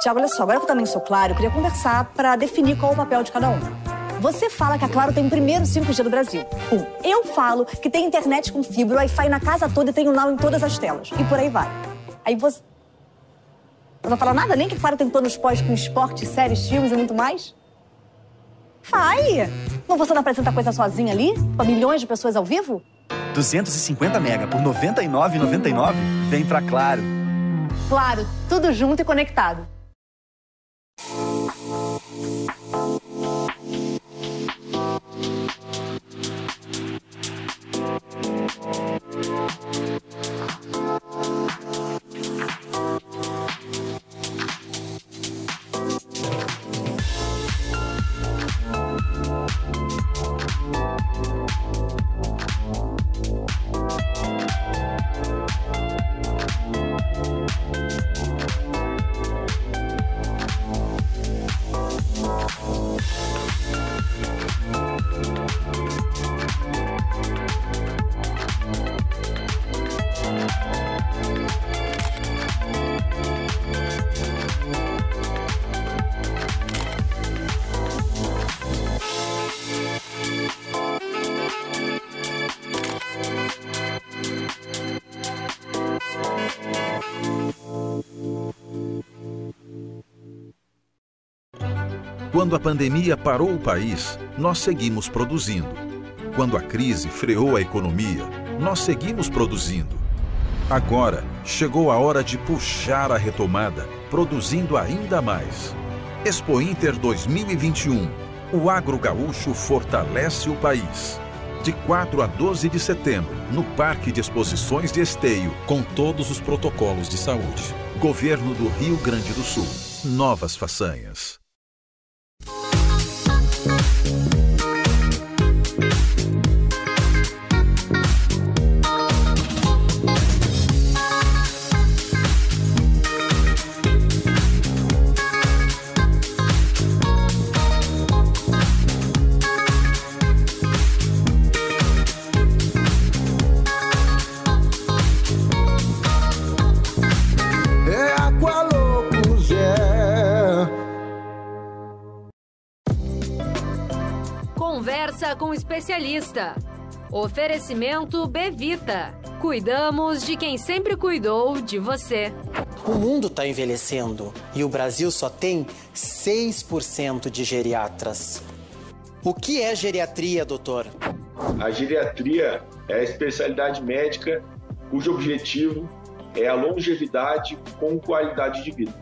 Tiago, olha só, agora que eu também sou claro, eu queria conversar para definir qual é o papel de cada um. Você fala que a Claro tem o primeiro 5G do Brasil. Um. Eu falo que tem internet com fibra, Wi-Fi na casa toda e tem o Now em todas as telas. E por aí vai. Aí você. Não vai falar nada? Nem que a Claro tem planos pós com esporte, séries, filmes e muito mais? Vai! Não você não apresenta coisa sozinha ali? Com milhões de pessoas ao vivo? 250 mega por R$ 99,99? Vem pra Claro. Claro, tudo junto e conectado. Quando a pandemia parou o país, nós seguimos produzindo. Quando a crise freou a economia, nós seguimos produzindo. Agora chegou a hora de puxar a retomada, produzindo ainda mais. Expo Inter 2021. O agro gaúcho fortalece o país. De 4 a 12 de setembro, no Parque de Exposições de Esteio, com todos os protocolos de saúde. Governo do Rio Grande do Sul. Novas façanhas. Especialista. Oferecimento Bevita. Cuidamos de quem sempre cuidou de você. O mundo está envelhecendo e o Brasil só tem 6% de geriatras. O que é geriatria, doutor? A geriatria é a especialidade médica cujo objetivo é a longevidade com qualidade de vida.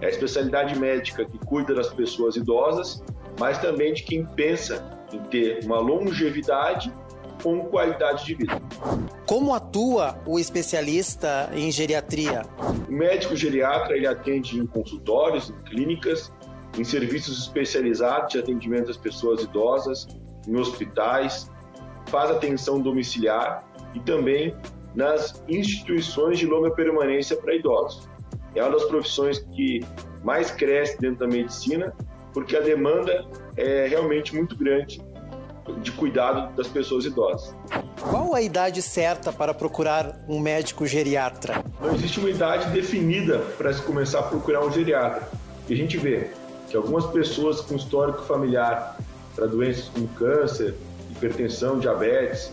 é a especialidade médica que cuida das pessoas idosas, mas também de quem pensa em ter uma longevidade com qualidade de vida. Como atua o especialista em geriatria? O médico geriatra ele atende em consultórios, em clínicas, em serviços especializados de atendimento às pessoas idosas, em hospitais, faz atenção domiciliar e também nas instituições de longa permanência para idosos. É uma das profissões que mais cresce dentro da medicina, porque a demanda é realmente muito grande de cuidado das pessoas idosas. Qual a idade certa para procurar um médico geriatra? Não existe uma idade definida para se começar a procurar um geriatra. E a gente vê que algumas pessoas com histórico familiar para doenças como câncer, hipertensão, diabetes,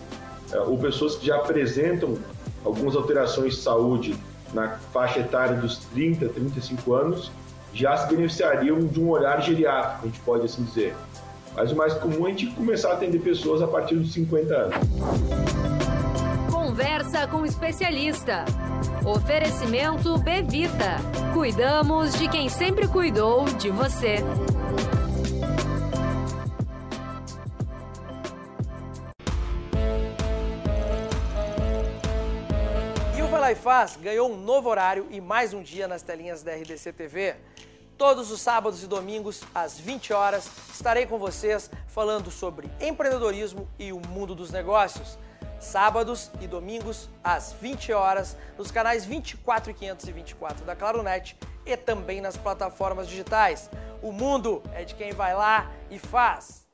eh, ou pessoas que já apresentam algumas alterações de saúde na faixa etária dos 30, 35 anos, já se beneficiariam de um olhar geriátrico, a gente pode assim dizer. Mas o mais comum é a gente começar a atender pessoas a partir dos 50 anos. Conversa com especialista. Oferecimento Bevita. Cuidamos de quem sempre cuidou de você. E o Vai Lá e Faz ganhou um novo horário e mais um dia nas telinhas da RDC TV. Todos os sábados e domingos, às 20 horas, estarei com vocês falando sobre empreendedorismo e o mundo dos negócios. Sábados e domingos, às 20 horas, nos canais 24 e 524 da Claronet e também nas plataformas digitais. O mundo é de quem vai lá e faz.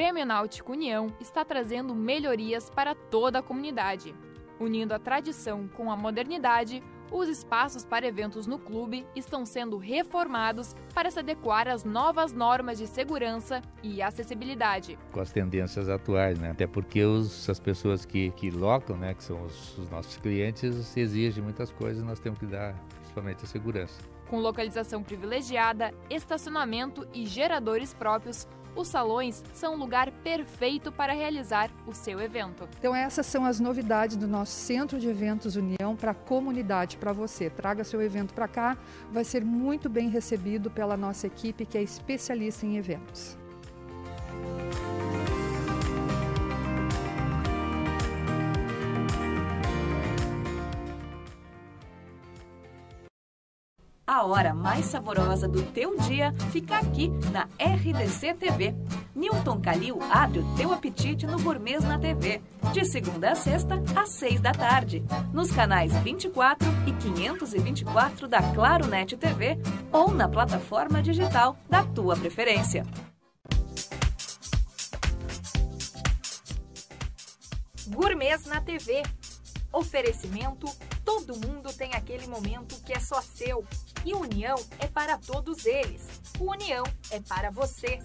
Grêmio Náutico União está trazendo melhorias para toda a comunidade. Unindo a tradição com a modernidade, os espaços para eventos no clube estão sendo reformados para se adequar às novas normas de segurança e acessibilidade. Com as tendências atuais, né? Até porque os, as pessoas que, que locam, né, que são os, os nossos clientes, exigem muitas coisas, nós temos que dar principalmente a segurança. Com localização privilegiada, estacionamento e geradores próprios, os salões são o lugar perfeito para realizar o seu evento. Então essas são as novidades do nosso Centro de Eventos União para a comunidade, para você. Traga seu evento para cá, vai ser muito bem recebido pela nossa equipe que é especialista em eventos. A hora mais saborosa do teu dia fica aqui na RDC TV. Newton Calil abre o teu apetite no Gourmet na TV, de segunda a sexta, às seis da tarde, nos canais 24 e 524 da Claro Net TV ou na plataforma digital da tua preferência. Gourmet na TV. Oferecimento: todo mundo tem aquele momento que é só seu. E União é para todos eles. União é para você.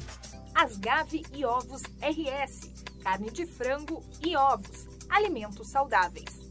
Asgave e Ovos RS. Carne de frango e ovos. Alimentos saudáveis.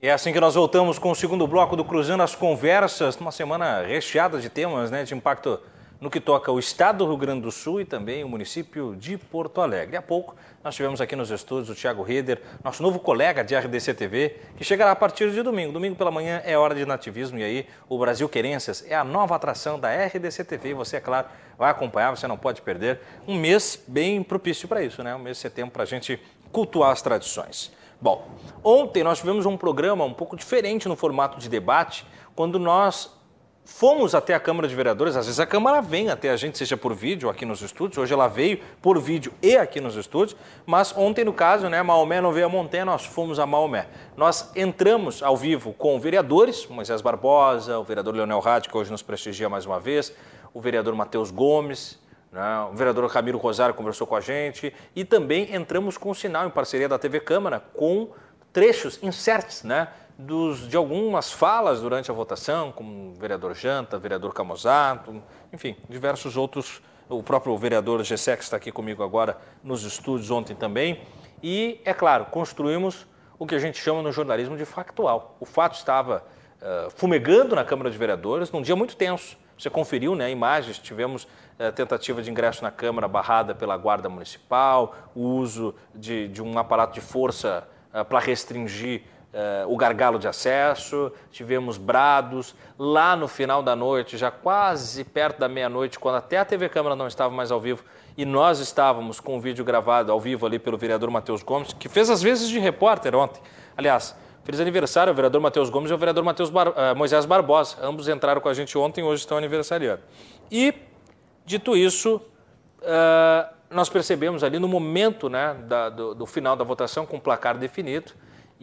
É assim que nós voltamos com o segundo bloco do Cruzando as Conversas, numa semana recheada de temas né, de impacto no que toca o estado do Rio Grande do Sul e também o município de Porto Alegre. Há pouco nós tivemos aqui nos estúdios o Tiago Reder, nosso novo colega de RDC TV, que chegará a partir de domingo. Domingo pela manhã é hora de nativismo e aí o Brasil Querências é a nova atração da RDC TV você, é claro, vai acompanhar, você não pode perder. Um mês bem propício para isso, né? Um mês de setembro para a gente cultuar as tradições. Bom, ontem nós tivemos um programa um pouco diferente no formato de debate, quando nós fomos até a Câmara de Vereadores. Às vezes a Câmara vem até a gente, seja por vídeo aqui nos estúdios. Hoje ela veio por vídeo e aqui nos estúdios. Mas ontem, no caso, né, Maomé não veio a Montanha, nós fomos a Maomé. Nós entramos ao vivo com vereadores, Moisés Barbosa, o vereador Leonel Rádio, que hoje nos prestigia mais uma vez, o vereador Matheus Gomes, né? O vereador Camilo Rosário conversou com a gente e também entramos com o sinal em parceria da TV Câmara com trechos, inserts, né? Dos, de algumas falas durante a votação, como o vereador Janta, vereador Camozato, enfim, diversos outros, o próprio vereador Gessé, que está aqui comigo agora nos estúdios ontem também. E, é claro, construímos o que a gente chama no jornalismo de factual. O fato estava uh, fumegando na Câmara de Vereadores num dia muito tenso. Você conferiu né, imagens, tivemos uh, tentativa de ingresso na Câmara barrada pela Guarda Municipal, o uso de, de um aparato de força uh, para restringir Uh, o gargalo de acesso, tivemos brados. Lá no final da noite, já quase perto da meia-noite, quando até a TV Câmara não estava mais ao vivo, e nós estávamos com o um vídeo gravado ao vivo ali pelo vereador Matheus Gomes, que fez as vezes de repórter ontem. Aliás, feliz aniversário ao vereador Matheus Gomes e ao vereador Mateus Bar uh, Moisés Barbosa. Ambos entraram com a gente ontem e hoje estão aniversariando. E, dito isso, uh, nós percebemos ali no momento né, da, do, do final da votação, com o placar definido,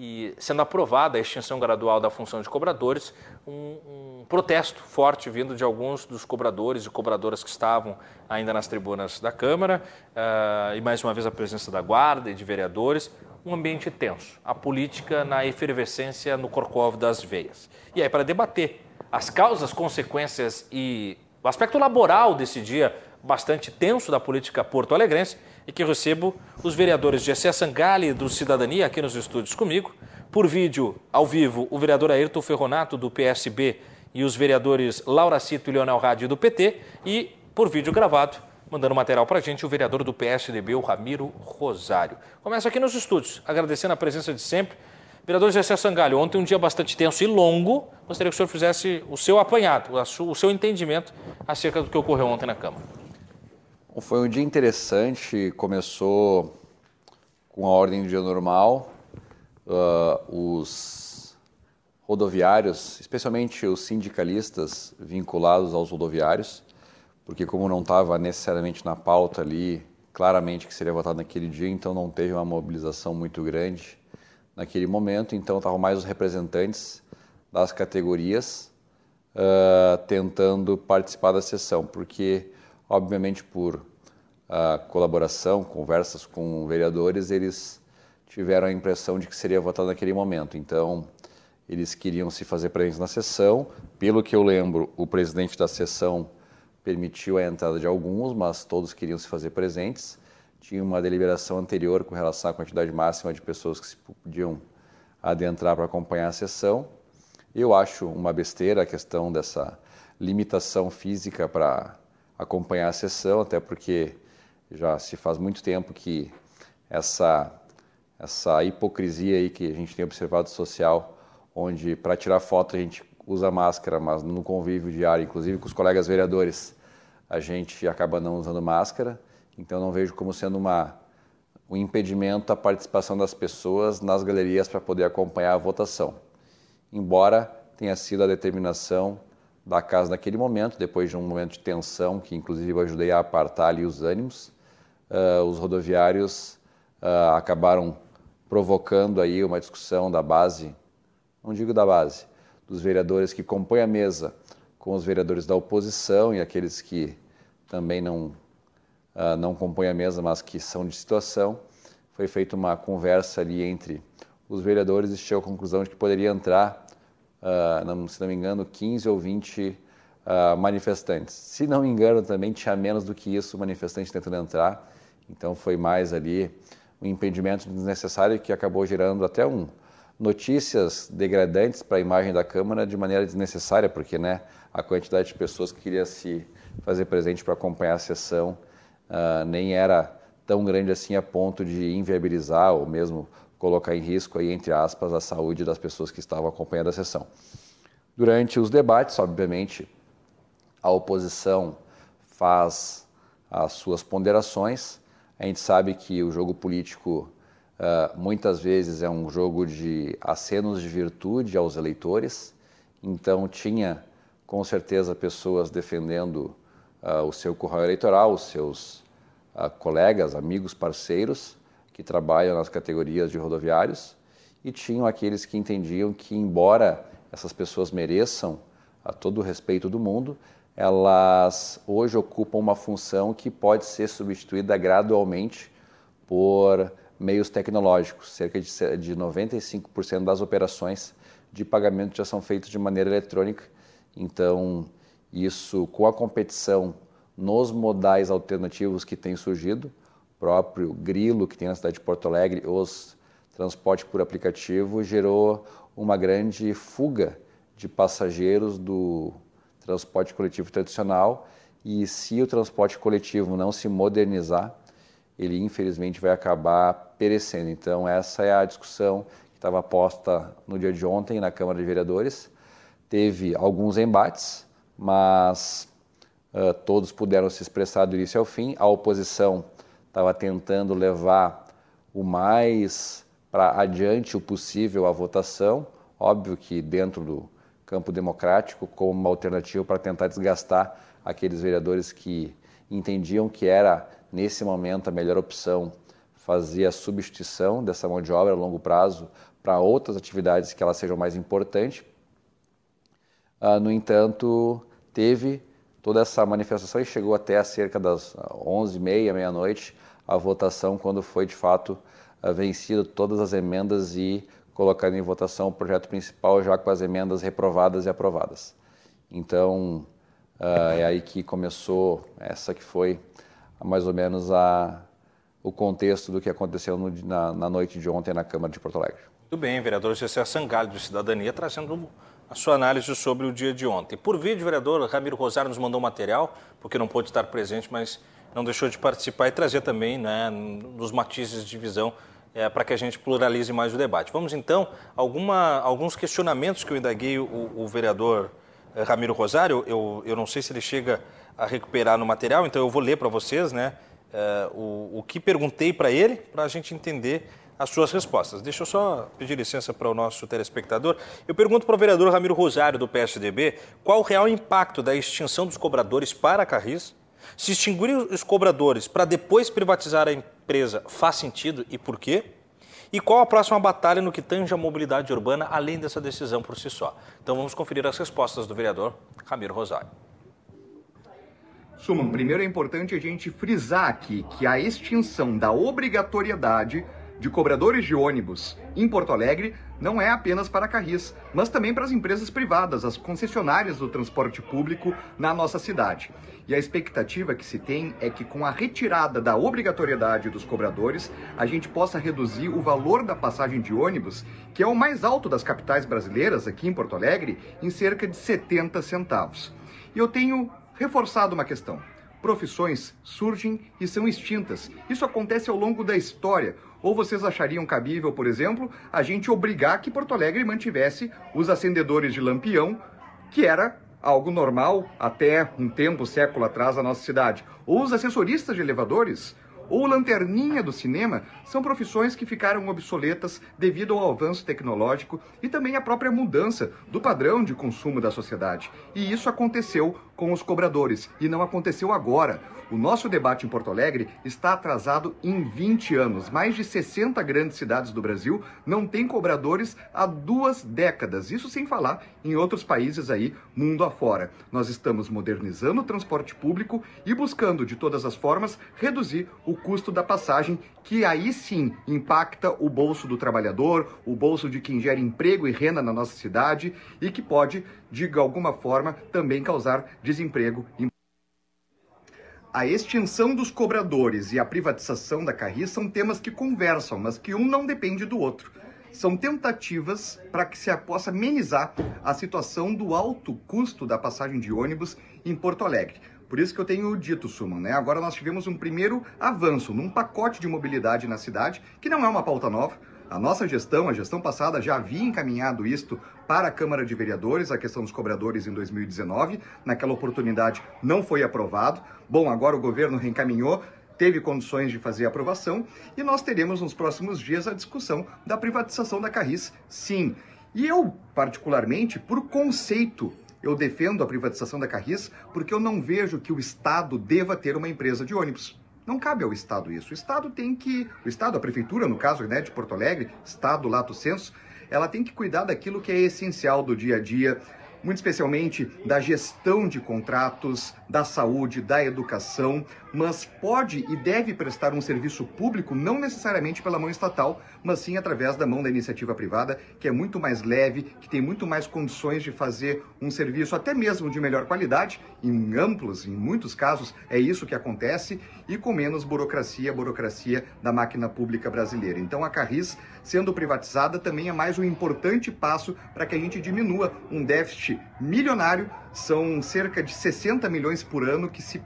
e sendo aprovada a extinção gradual da função de cobradores, um, um, protesto forte vindo de alguns dos cobradores e cobradoras que estavam ainda nas tribunas da Câmara, uh, e mais uma vez a presença da Guarda e de vereadores, um ambiente tenso, a política na efervescência no corcove das veias. E aí, para debater as causas, consequências e o aspecto laboral desse dia bastante tenso da política porto-alegrense, e que recebo os vereadores Gessé Sangali do Cidadania aqui nos estúdios comigo, por vídeo, ao vivo, o vereador Ayrton Ferronato do PSB e os vereadores Laura Cito e Leonel Radi do PT, e por vídeo gravado, mandando material para a gente, o vereador do PSDB, o Ramiro Rosário. Começa aqui nos estúdios, agradecendo a presença de sempre. Vereador Gessé Sangalho, ontem um dia bastante tenso e longo, gostaria que o senhor fizesse o seu apanhado, o seu entendimento acerca do que ocorreu ontem na Câmara. Foi um dia interessante, começou com a ordem do dia normal, uh, os rodoviários, especialmente os sindicalistas vinculados aos rodoviários, porque como não estava necessariamente na pauta ali, claramente que seria votado naquele dia, então não teve uma mobilização muito grande naquele momento, então estavam mais os representantes das categorias uh, tentando participar da sessão, porque obviamente por a colaboração, conversas com vereadores, eles tiveram a impressão de que seria votado naquele momento. Então, eles queriam se fazer presentes na sessão. Pelo que eu lembro, o presidente da sessão permitiu a entrada de alguns, mas todos queriam se fazer presentes. Tinha uma deliberação anterior com relação à quantidade máxima de pessoas que se podiam adentrar para acompanhar a sessão. Eu acho uma besteira a questão dessa limitação física para acompanhar a sessão, até porque já se faz muito tempo que essa essa hipocrisia aí que a gente tem observado social, onde para tirar foto a gente usa máscara, mas no convívio diário, inclusive com os colegas vereadores, a gente acaba não usando máscara. Então não vejo como sendo uma um impedimento à participação das pessoas nas galerias para poder acompanhar a votação. Embora tenha sido a determinação da casa naquele momento, depois de um momento de tensão, que inclusive eu ajudei a apartar ali os ânimos, uh, os rodoviários uh, acabaram provocando aí uma discussão da base, não digo da base, dos vereadores que compõem a mesa com os vereadores da oposição e aqueles que também não, uh, não compõem a mesa, mas que são de situação. Foi feita uma conversa ali entre os vereadores e chegou à conclusão de que poderia entrar, uh, se não me engano, 15 ou 20 uh, manifestantes. Se não me engano, também tinha menos do que isso manifestantes tentando entrar. Então foi mais ali um impedimento desnecessário que acabou gerando até um notícias degradantes para a imagem da Câmara de maneira desnecessária, porque né, a quantidade de pessoas que queria se fazer presente para acompanhar a sessão uh, nem era tão grande assim a ponto de inviabilizar ou mesmo colocar em risco aí entre aspas a saúde das pessoas que estavam acompanhando a sessão. Durante os debates, obviamente, a oposição faz as suas ponderações. A gente sabe que o jogo político uh, muitas vezes é um jogo de acenos de virtude aos eleitores, então tinha com certeza pessoas defendendo uh, o seu curral eleitoral, os seus uh, colegas, amigos, parceiros que trabalham nas categorias de rodoviários, e tinham aqueles que entendiam que, embora essas pessoas mereçam a todo o respeito do mundo, elas hoje ocupam uma função que pode ser substituída gradualmente por meios tecnológicos. Cerca de 95% das operações de pagamentos já são feitos de maneira eletrônica. Então, isso com a competição nos modais alternativos que têm surgido, próprio Grilo, que tem na cidade de Porto Alegre, os transporte por aplicativo, gerou uma grande fuga de passageiros do transporte coletivo tradicional. E se o transporte coletivo não se modernizar, ele infelizmente vai acabar perecendo. Então, essa é a discussão que estava posta no dia de ontem na Câmara de Vereadores. Teve alguns embates, mas uh, todos puderam se expressar do início ao fim. A oposição estava tentando levar o mais para adiante o possível a votação, óbvio que dentro do campo democrático, como uma alternativa para tentar desgastar aqueles vereadores que entendiam que era, nesse momento, a melhor opção fazer a substituição dessa mão de obra a longo prazo para outras atividades que elas sejam mais importantes. Uh, no entanto, teve toda essa manifestação e chegou até cerca das 11h30, meia-noite, a votação, quando foi de fato uh, vencido todas as emendas e colocado em votação o projeto principal já com as emendas reprovadas e aprovadas. Então, uh, é aí que começou essa que foi mais ou menos a, o contexto do que aconteceu no, na, na, noite de ontem na Câmara de Porto Alegre. Tudo bem, vereador Gessé Sangalho, do Cidadania, trazendo a sua análise sobre o dia de ontem. Por vídeo, o vereador Ramiro Rosário nos mandou material, porque não pôde estar presente, mas não deixou de participar e trazer também né, nos matizes de visão é, para que a gente pluralize mais o debate. Vamos então alguma, alguns questionamentos que eu indaguei o, o vereador eh, Ramiro Rosário. Eu, eu não sei se ele chega a recuperar no material, então eu vou ler para vocês né, é, o, o que perguntei para ele, para a gente entender as suas respostas. Deixa eu só pedir licença para o nosso telespectador. Eu pergunto para o vereador Ramiro Rosário, do PSDB, qual o real impacto da extinção dos cobradores para a Carris? Se extinguir os cobradores para depois privatizar a empresa faz sentido e por quê? E qual a próxima batalha no que tange a mobilidade urbana, além dessa decisão por si só? Então vamos conferir as respostas do vereador Ramiro Rosário. Suman, primeiro é importante a gente frisar aqui que a extinção da obrigatoriedade de cobradores de ônibus em Porto Alegre não é apenas para Carris, mas também para as empresas privadas, as concessionárias do transporte público na nossa cidade. E a expectativa que se tem é que com a retirada da obrigatoriedade dos cobradores, a gente possa reduzir o valor da passagem de ônibus, que é o mais alto das capitais brasileiras, aqui em Porto Alegre, em cerca de 70 centavos. E eu tenho reforçado uma questão. Profissões surgem e são extintas. Isso acontece ao longo da história. Ou vocês achariam cabível, por exemplo, a gente obrigar que Porto Alegre mantivesse os acendedores de lampião, que era algo normal até um tempo, século atrás, na nossa cidade? Ou os assessoristas de elevadores? ou lanterninha do cinema são profissões que ficaram obsoletas devido ao avanço tecnológico e também à própria mudança do padrão de consumo da sociedade. E isso aconteceu com os cobradores e não aconteceu agora. O nosso debate em Porto Alegre está atrasado em 20 anos. Mais de 60 grandes cidades do Brasil não têm cobradores há duas décadas. Isso sem falar em outros países aí, mundo afora. Nós estamos modernizando o transporte público e buscando, de todas as formas, reduzir o custo da passagem, que aí sim impacta o bolso do trabalhador, o bolso de quem gera emprego e renda na nossa cidade e que pode, de alguma forma, também causar desemprego. A extinção dos cobradores e a privatização da Carris são temas que conversam, mas que um não depende do outro. São tentativas para que se possa amenizar a situação do alto custo da passagem de ônibus em Porto Alegre. Por isso que eu tenho dito, Suman, né? Agora nós tivemos um primeiro avanço num pacote de mobilidade na cidade, que não é uma pauta nova, a nossa gestão, a gestão passada, já havia encaminhado isto para a Câmara de Vereadores, a questão dos cobradores em 2019. Naquela oportunidade não foi aprovado. Bom, agora o governo reencaminhou, teve condições de fazer a aprovação e nós teremos nos próximos dias a discussão da privatização da Carris, sim. E eu, particularmente, por conceito, eu defendo a privatização da Carris porque eu não vejo que o Estado deva ter uma empresa de ônibus. Não cabe ao Estado isso. O Estado tem que. O Estado, a Prefeitura, no caso né, de Porto Alegre, Estado Lato Senso, ela tem que cuidar daquilo que é essencial do dia a dia muito especialmente da gestão de contratos, da saúde, da educação, mas pode e deve prestar um serviço público não necessariamente pela mão estatal, mas sim através da mão da iniciativa privada, que é muito mais leve, que tem muito mais condições de fazer um serviço até mesmo de melhor qualidade, em amplos, em muitos casos é isso que acontece, e com menos burocracia, burocracia da máquina pública brasileira. Então a Carris, sendo privatizada, também é mais um importante passo para que a gente diminua um milionário, são cerca de 60 milhões por ano que se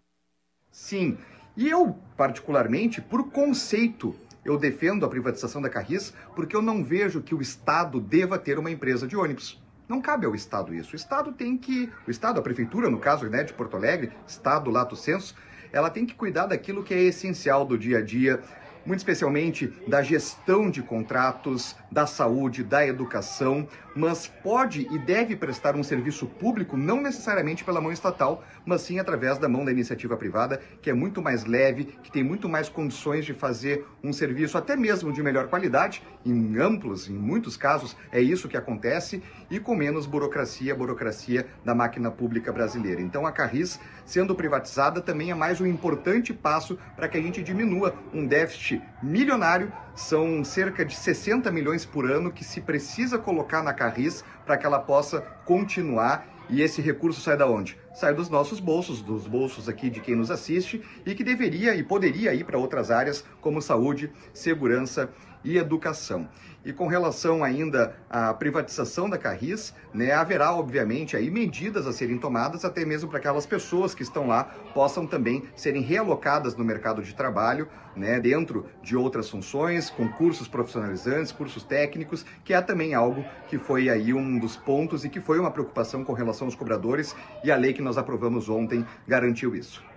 Sim. E eu, particularmente, por conceito, eu defendo a privatização da Carris porque eu não vejo que o Estado deva ter uma empresa de ônibus. Não cabe ao Estado isso. O Estado tem que. O Estado, a Prefeitura, no caso né, de Porto Alegre, Estado Lato Senso, ela tem que cuidar daquilo que é essencial do dia a dia, muito especialmente da gestão de contratos, da saúde, da educação, mas pode e deve prestar um serviço público não necessariamente pela mão estatal, mas sim através da mão da iniciativa privada, que é muito mais leve, que tem muito mais condições de fazer um serviço até mesmo de melhor qualidade, em amplos, em muitos casos é isso que acontece, e com menos burocracia, burocracia da máquina pública brasileira. Então a Carris, sendo privatizada, também é mais um importante passo para que a gente diminua um déficit milionário são cerca de 60 milhões por ano que se precisa colocar na Carris para que ela possa continuar. E esse recurso sai da onde? Sai dos nossos bolsos, dos bolsos aqui de quem nos assiste e que deveria e poderia ir para outras áreas como saúde, segurança e educação. E com relação ainda à privatização da Carris, né, haverá obviamente aí medidas a serem tomadas até mesmo para que aquelas pessoas que estão lá possam também serem realocadas no mercado de trabalho, né, dentro de outras funções, com cursos profissionalizantes, cursos técnicos, que é também algo que foi aí um dos pontos e que foi uma preocupação com relação aos cobradores e a lei que nós aprovamos ontem garantiu isso.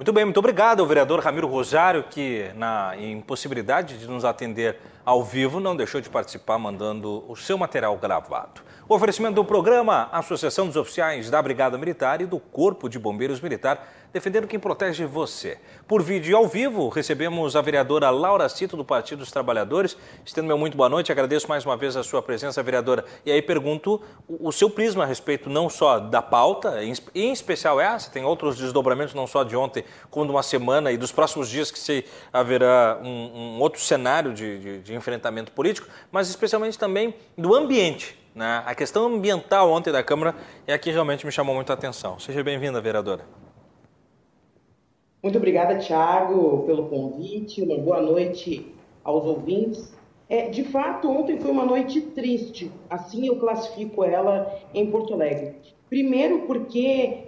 Muito bem, muito obrigado ao vereador Ramiro Rosário, que na impossibilidade de nos atender ao vivo não deixou de participar mandando o seu material gravado. Oferecimento do programa Associação dos Oficiais da Brigada Militar e do Corpo de Bombeiros Militar defendendo quem protege você. Por vídeo ao vivo, recebemos a vereadora Laura Cito, do Partido dos Trabalhadores. Estendo meu muito boa noite, agradeço mais uma vez a sua presença, vereadora. E aí pergunto o seu prisma a respeito não só da pauta, em especial essa, tem outros desdobramentos, não só de ontem, como de uma semana e dos próximos dias que se haverá um, um outro cenário de, de, de enfrentamento político, mas especialmente também do ambiente. Né? A questão ambiental ontem da Câmara é a que realmente me chamou muito a atenção. Seja bem-vinda, vereadora. Muito obrigada, Tiago, pelo convite. Uma boa noite aos ouvintes. É, de fato, ontem foi uma noite triste, assim eu classifico ela em Porto Alegre. Primeiro, porque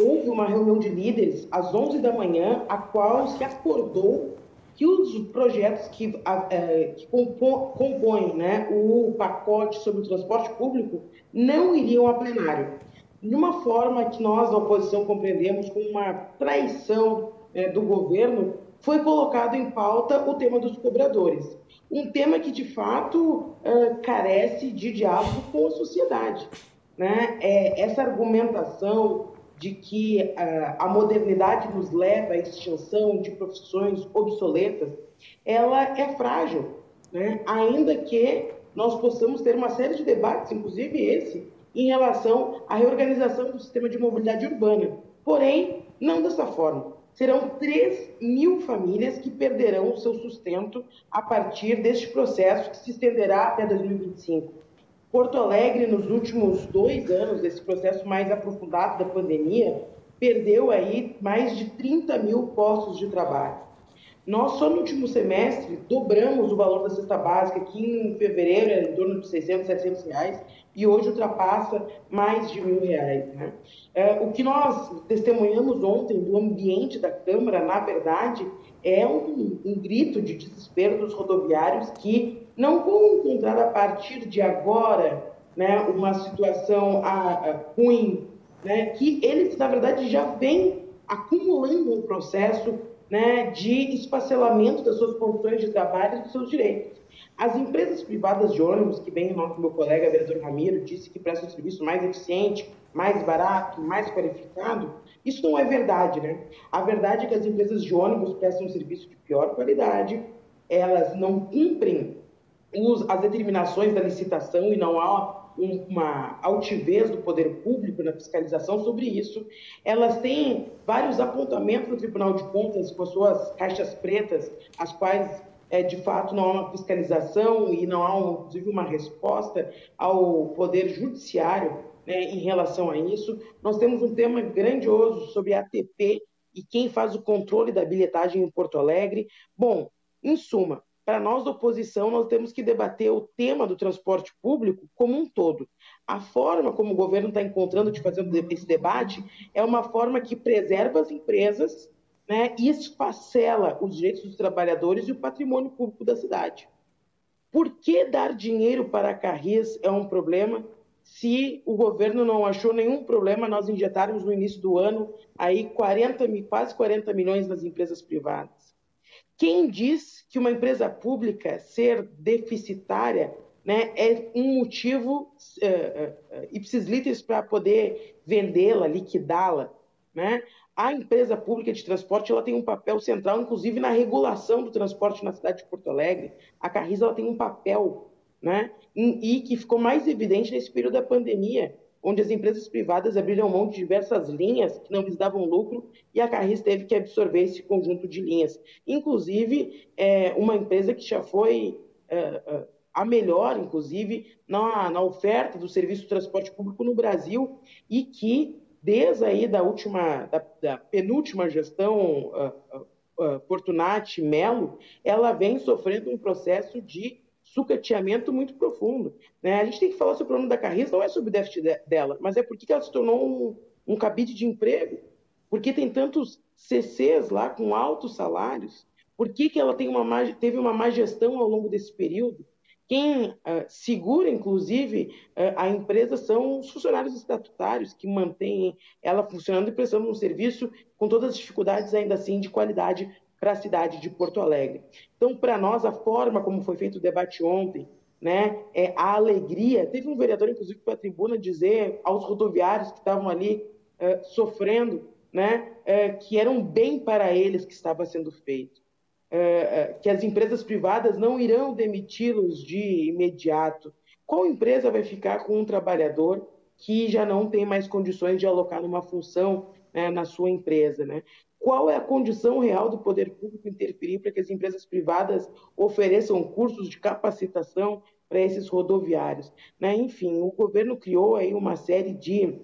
houve uma reunião de líderes às 11 da manhã, a qual se acordou que os projetos que, é, que compõem né, o pacote sobre o transporte público não iriam a plenário de uma forma que nós, da oposição, compreendemos como uma traição é, do governo, foi colocado em pauta o tema dos cobradores. Um tema que, de fato, é, carece de diálogo com a sociedade. Né? Essa argumentação de que é, a modernidade nos leva à extinção de profissões obsoletas, ela é frágil, né? ainda que nós possamos ter uma série de debates, inclusive esse, em relação à reorganização do sistema de mobilidade urbana. Porém, não dessa forma. Serão 3 mil famílias que perderão o seu sustento a partir deste processo que se estenderá até 2025. Porto Alegre, nos últimos dois anos desse processo mais aprofundado da pandemia, perdeu aí mais de 30 mil postos de trabalho. Nós, só no último semestre, dobramos o valor da cesta básica, que em fevereiro era em torno de 600, 700 reais, e hoje ultrapassa mais de mil reais. Né? É, o que nós testemunhamos ontem do ambiente da Câmara, na verdade, é um, um grito de desespero dos rodoviários que não vão encontrar a partir de agora né, uma situação a, ah, a, ah, ruim, né, que eles, na verdade, já vêm acumulando um processo né, de esfacelamento das suas condições de trabalho e dos seus direitos. As empresas privadas de ônibus, que bem o meu colega vereador Ramiro disse que prestam um serviço mais eficiente, mais barato, mais qualificado, isso não é verdade, né? A verdade é que as empresas de ônibus prestam um serviço de pior qualidade, elas não cumprem os, as determinações da licitação e não há uma altivez do poder público na fiscalização sobre isso. Elas têm vários apontamentos no Tribunal de Contas com as suas caixas pretas, as quais é, de fato não há uma fiscalização e não há, inclusive, uma resposta ao poder judiciário né, em relação a isso. Nós temos um tema grandioso sobre ATP e quem faz o controle da bilhetagem em Porto Alegre. Bom, em suma, para nós da oposição, nós temos que debater o tema do transporte público como um todo. A forma como o governo está encontrando de fazer esse debate é uma forma que preserva as empresas né, e esfacela os direitos dos trabalhadores e o patrimônio público da cidade. Por que dar dinheiro para a Carris é um problema se o governo não achou nenhum problema nós injetarmos no início do ano aí 40, quase 40 milhões nas empresas privadas? Quem diz que uma empresa pública ser deficitária né, é um motivo uh, uh, ipsis para poder vendê-la, liquidá-la? Né? A empresa pública de transporte ela tem um papel central, inclusive na regulação do transporte na cidade de Porto Alegre. A Carriza ela tem um papel, né? E que ficou mais evidente nesse período da pandemia, onde as empresas privadas abriram mão de diversas linhas que não lhes davam lucro e a Carris teve que absorver esse conjunto de linhas. Inclusive, é, uma empresa que já foi é, é, a melhor, inclusive, na, na oferta do serviço de transporte público no Brasil e que desde aí da última, da, da penúltima gestão uh, uh, Melo, ela vem sofrendo um processo de sucateamento muito profundo. Né? A gente tem que falar sobre o problema da Carris, não é sobre o déficit de, dela, mas é porque ela se tornou um, um cabide de emprego, porque tem tantos CCs lá com altos salários, por que, que ela tem uma, teve uma má gestão ao longo desse período? Quem uh, segura, inclusive, uh, a empresa são os funcionários estatutários que mantêm ela funcionando e prestando um serviço com todas as dificuldades, ainda assim, de qualidade para a cidade de Porto Alegre. Então, para nós, a forma como foi feito o debate ontem, né, é a alegria. Teve um vereador, inclusive, para a tribuna dizer aos rodoviários que estavam ali uh, sofrendo, né, que era um bem para eles que estava sendo feito. É, que as empresas privadas não irão demiti-los de imediato. Qual empresa vai ficar com um trabalhador que já não tem mais condições de alocar numa função né, na sua empresa? Né? Qual é a condição real do poder público interferir para que as empresas privadas ofereçam cursos de capacitação para esses rodoviários? Né? Enfim, o governo criou aí uma série de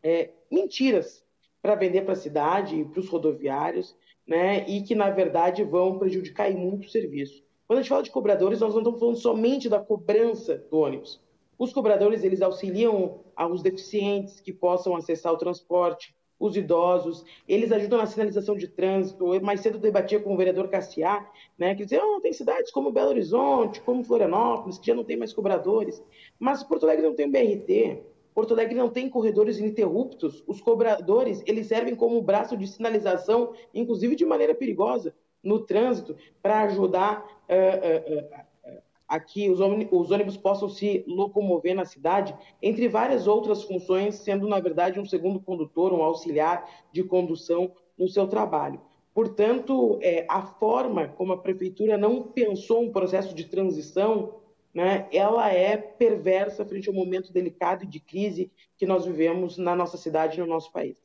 é, mentiras para vender para a cidade e para os rodoviários né, e que, na verdade, vão prejudicar muito o serviço. Quando a gente fala de cobradores, nós não estamos falando somente da cobrança do ônibus. Os cobradores, eles auxiliam aos deficientes que possam acessar o transporte, os idosos, eles ajudam na sinalização de trânsito. Eu mais cedo debatia com o vereador Cassiá, né, que dizia, oh, tem cidades como Belo Horizonte, como Florianópolis, que já não tem mais cobradores, mas Porto Alegre não tem BRT, Porto Alegre não tem corredores ininterruptos. Os cobradores, eles servem como braço de sinalização, inclusive de maneira perigosa, no trânsito, para ajudar uh, uh, a que os, os ônibus possam se locomover na cidade, entre várias outras funções, sendo, na verdade, um segundo condutor, um auxiliar de condução no seu trabalho. Portanto, é, a forma como a prefeitura não pensou um processo de transição né, ela é perversa frente ao momento delicado e de crise que nós vivemos na nossa cidade e no nosso país.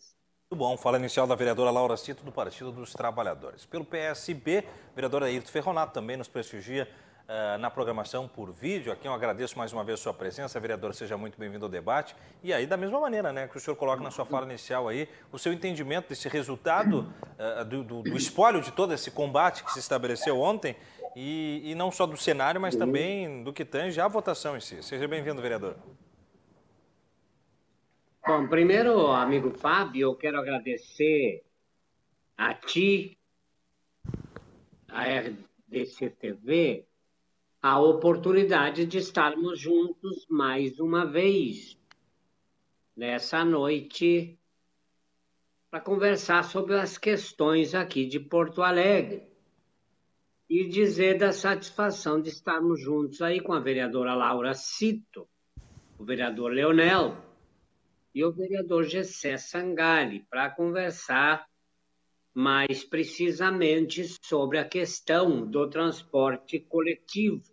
Muito bom. Fala inicial da vereadora Laura Cito, do Partido dos Trabalhadores. Pelo PSB, vereadora Ayrton Ferronato também nos prestigia uh, na programação por vídeo. Aqui eu agradeço mais uma vez a sua presença. Vereadora, seja muito bem-vindo ao debate. E aí, da mesma maneira, né, que o senhor coloca na sua fala inicial aí, o seu entendimento desse resultado uh, do, do, do espólio de todo esse combate que se estabeleceu ontem e, e não só do cenário, mas também do que tange a votação em si. Seja bem-vindo, vereador. Bom, primeiro, amigo Fábio, eu quero agradecer a ti, a RDC TV, a oportunidade de estarmos juntos mais uma vez nessa noite para conversar sobre as questões aqui de Porto Alegre e dizer da satisfação de estarmos juntos aí com a vereadora Laura Cito, o vereador Leonel e o vereador Gessé Sangali para conversar mais precisamente sobre a questão do transporte coletivo.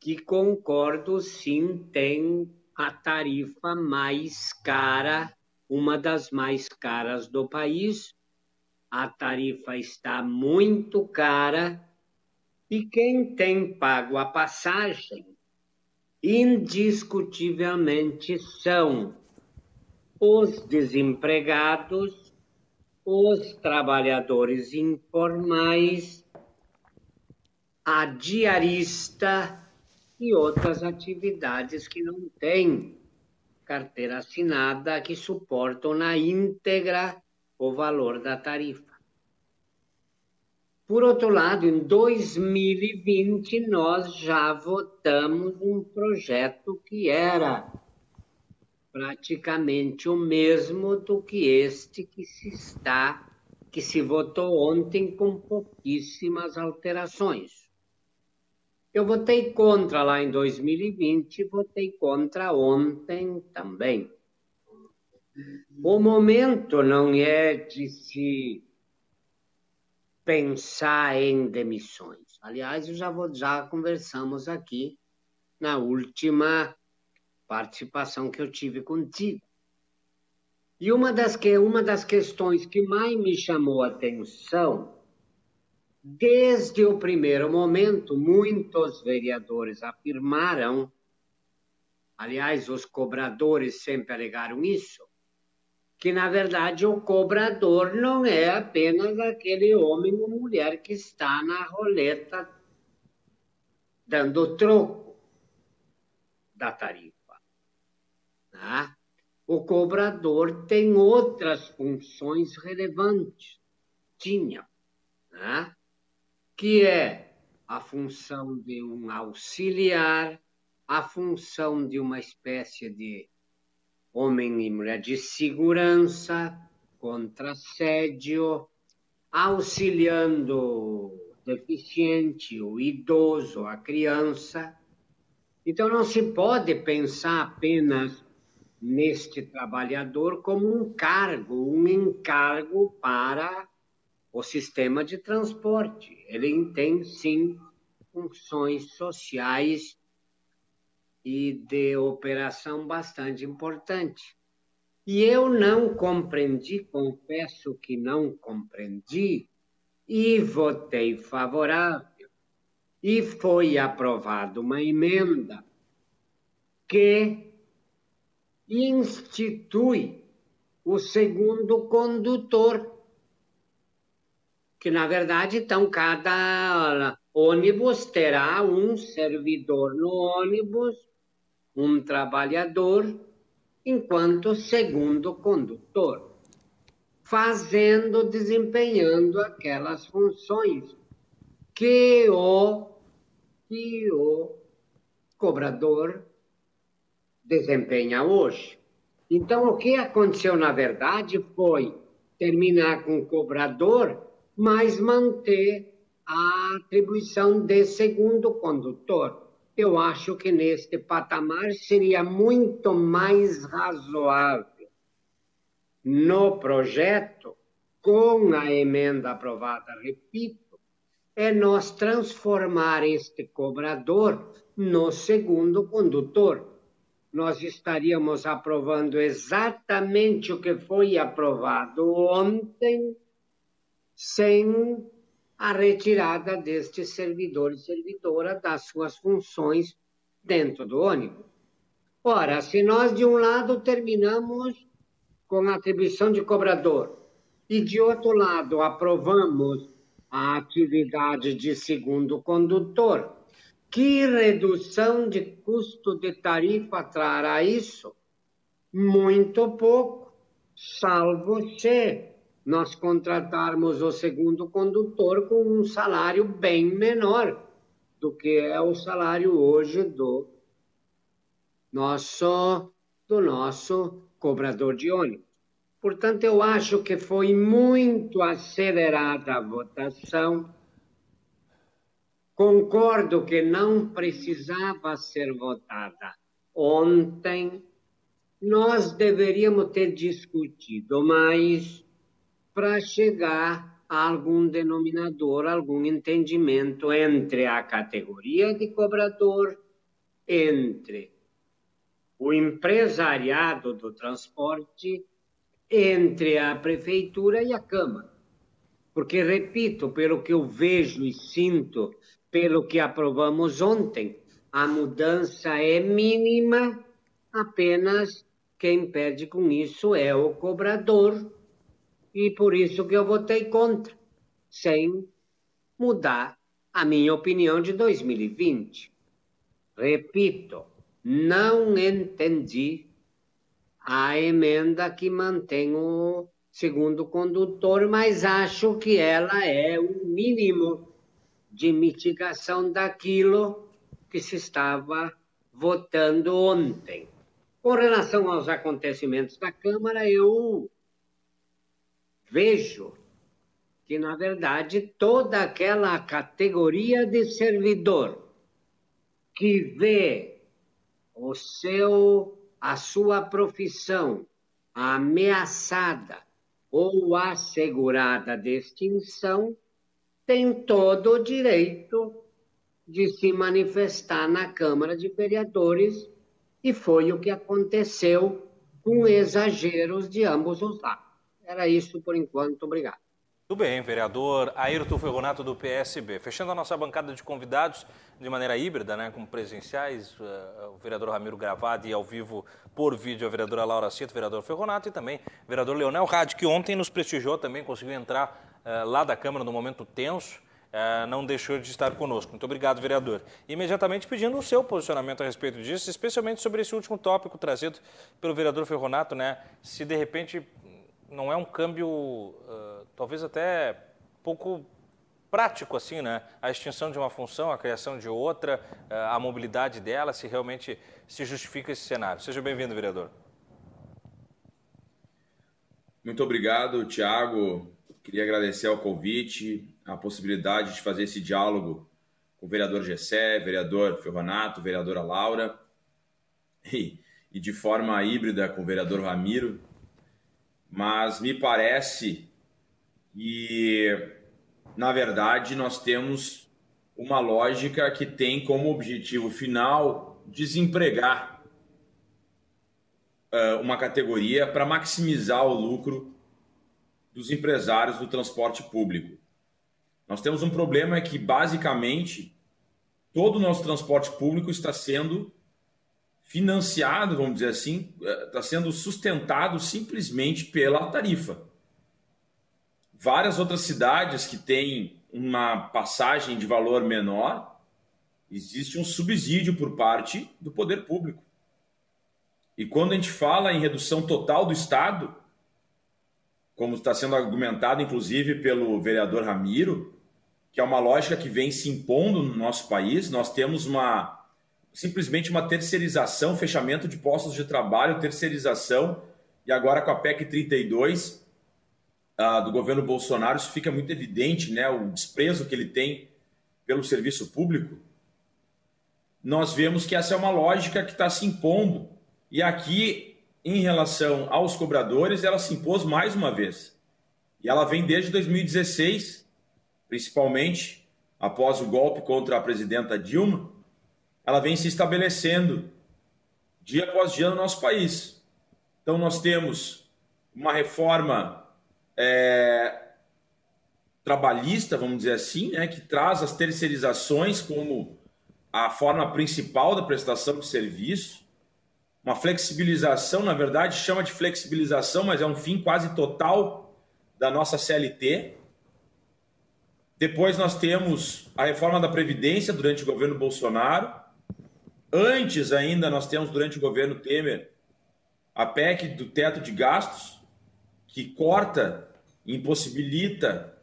Que concordo sim, tem a tarifa mais cara, uma das mais caras do país. A tarifa está muito cara e quem tem pago a passagem, indiscutivelmente são os desempregados, os trabalhadores informais, a diarista e outras atividades que não têm carteira assinada que suportam na íntegra o valor da tarifa. Por outro lado, em 2020, nós já votamos um projeto que era praticamente o mesmo do que este que se está, que se votou ontem com pouquíssimas alterações. Eu votei contra lá em 2020, votei contra ontem também. O momento não é de se pensar em demissões. Aliás, já, vou, já conversamos aqui na última participação que eu tive contigo. E uma das, que, uma das questões que mais me chamou a atenção, desde o primeiro momento, muitos vereadores afirmaram, aliás, os cobradores sempre alegaram isso, que na verdade o cobrador não é apenas aquele homem ou mulher que está na roleta dando troco da tarifa. Tá? O cobrador tem outras funções relevantes, tinha, né? Que é a função de um auxiliar, a função de uma espécie de homem e mulher de segurança, contra assédio, auxiliando o deficiente, o idoso, a criança. Então não se pode pensar apenas neste trabalhador como um cargo, um encargo para o sistema de transporte. Ele tem sim funções sociais e de operação bastante importante. E eu não compreendi, confesso que não compreendi, e votei favorável. E foi aprovada uma emenda que institui o segundo condutor, que na verdade então cada ônibus terá um servidor no ônibus um trabalhador enquanto segundo condutor, fazendo, desempenhando aquelas funções que o, que o cobrador desempenha hoje. Então, o que aconteceu, na verdade, foi terminar com o cobrador, mas manter a atribuição de segundo condutor eu acho que neste patamar seria muito mais razoável no projeto, com a emenda aprovada, repito, é nós transformar este cobrador no segundo condutor. Nós estaríamos aprovando exatamente o que foi aprovado ontem, sem a retirada deste servidor e servidora das suas funções dentro do ônibus. Ora, se nós de um lado terminamos com a atribuição de cobrador e de outro lado aprovamos a atividade de segundo condutor, que redução de custo de tarifa trará isso? Muito pouco, salvo se nós contratarmos o segundo condutor com um salário bem menor do que é o salário hoje do nosso do nosso cobrador de ônibus. Portanto, eu acho que foi muito acelerada a votação. Concordo que não precisava ser votada ontem. Nós deveríamos ter discutido mais para chegar a algum denominador, algum entendimento entre a categoria de cobrador entre o empresariado do transporte, entre a prefeitura e a Câmara. Porque, repito, pelo que eu vejo e sinto, pelo que aprovamos ontem, a mudança é mínima, apenas quem perde com isso é o cobrador, e por isso que eu votei contra, sem mudar a minha opinião de 2020. Repito, não entendi a emenda que mantém o segundo condutor, mas acho que ela é o mínimo de mitigação daquilo que se estava votando ontem. Com relação aos acontecimentos da Câmara, eu vejo que, na verdade, toda aquela categoria de servidor que vê o seu, a sua profissão ameaçada ou assegurada de extinção, tem todo o direito de se manifestar na Câmara de Vereadores e foi o que aconteceu com exageros de ambos os lados. Era isso por enquanto, obrigado. Tudo bem, vereador Ayrton Ferronato do PSB. Fechando a nossa bancada de convidados de maneira híbrida, né, como presenciais, uh, o vereador Ramiro Gravado e ao vivo por vídeo a vereadora Laura Cito, vereador Ferronato e também o vereador Leonel Rádio, que ontem nos prestigiou também, conseguiu entrar uh, lá da Câmara no momento tenso, uh, não deixou de estar conosco. Muito obrigado, vereador. Imediatamente pedindo o seu posicionamento a respeito disso, especialmente sobre esse último tópico trazido pelo vereador Ferronato, né, se de repente não é um câmbio, uh, talvez até pouco prático assim, né? A extinção de uma função, a criação de outra, a mobilidade dela, se realmente se justifica esse cenário. Seja bem-vindo, vereador. Muito obrigado, Tiago. Queria agradecer ao convite, a possibilidade de fazer esse diálogo com o vereador Gessé, vereador Ferronato, vereadora Laura, e, e de forma híbrida com o vereador Ramiro mas me parece que, na verdade, nós temos uma lógica que tem como objetivo final desempregar uma categoria para maximizar o lucro dos empresários do transporte público. Nós temos um problema que, basicamente, todo o nosso transporte público está sendo financiado, vamos dizer assim, está eh, sendo sustentado simplesmente pela tarifa. Várias outras cidades que têm uma passagem de valor menor, existe um subsídio por parte do poder público. E quando a gente fala em redução total do Estado, como está sendo argumentado inclusive pelo vereador Ramiro, que é uma lógica que vem se impondo no nosso país, nós temos uma simplesmente uma terceirização, fechamento de postos de trabalho, terceirização, e agora com a PEC 32 uh, do governo Bolsonaro, isso fica muito evidente, né? O desprezo que ele tem pelo serviço público. Nós vemos que essa é uma lógica que está se impondo. E aqui, em relação aos cobradores, ela se impôs mais uma vez. E ela vem desde 2016, principalmente após o golpe contra a presidenta Dilma, ela vem se estabelecendo dia após dia no nosso país. Então, nós temos uma reforma é, trabalhista, vamos dizer assim, né, que traz as terceirizações como a forma principal da prestação de serviço, uma flexibilização, na verdade, chama de flexibilização, mas é um fim quase total da nossa CLT. Depois nós temos a reforma da Previdência durante o governo Bolsonaro, Antes ainda, nós temos, durante o governo Temer, a PEC do teto de gastos, que corta impossibilita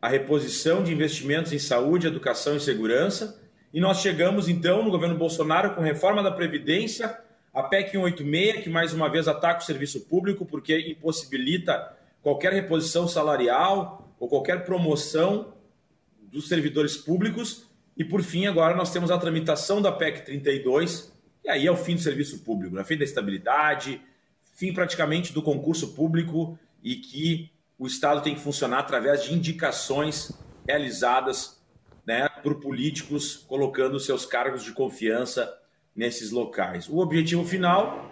a reposição de investimentos em saúde, educação e segurança. E nós chegamos, então, no governo Bolsonaro, com reforma da Previdência, a PEC 186, que mais uma vez ataca o serviço público, porque impossibilita qualquer reposição salarial ou qualquer promoção dos servidores públicos e por fim, agora nós temos a tramitação da PEC 32, e aí é o fim do serviço público, né? fim da estabilidade, fim praticamente do concurso público e que o Estado tem que funcionar através de indicações realizadas né, por políticos colocando seus cargos de confiança nesses locais. O objetivo final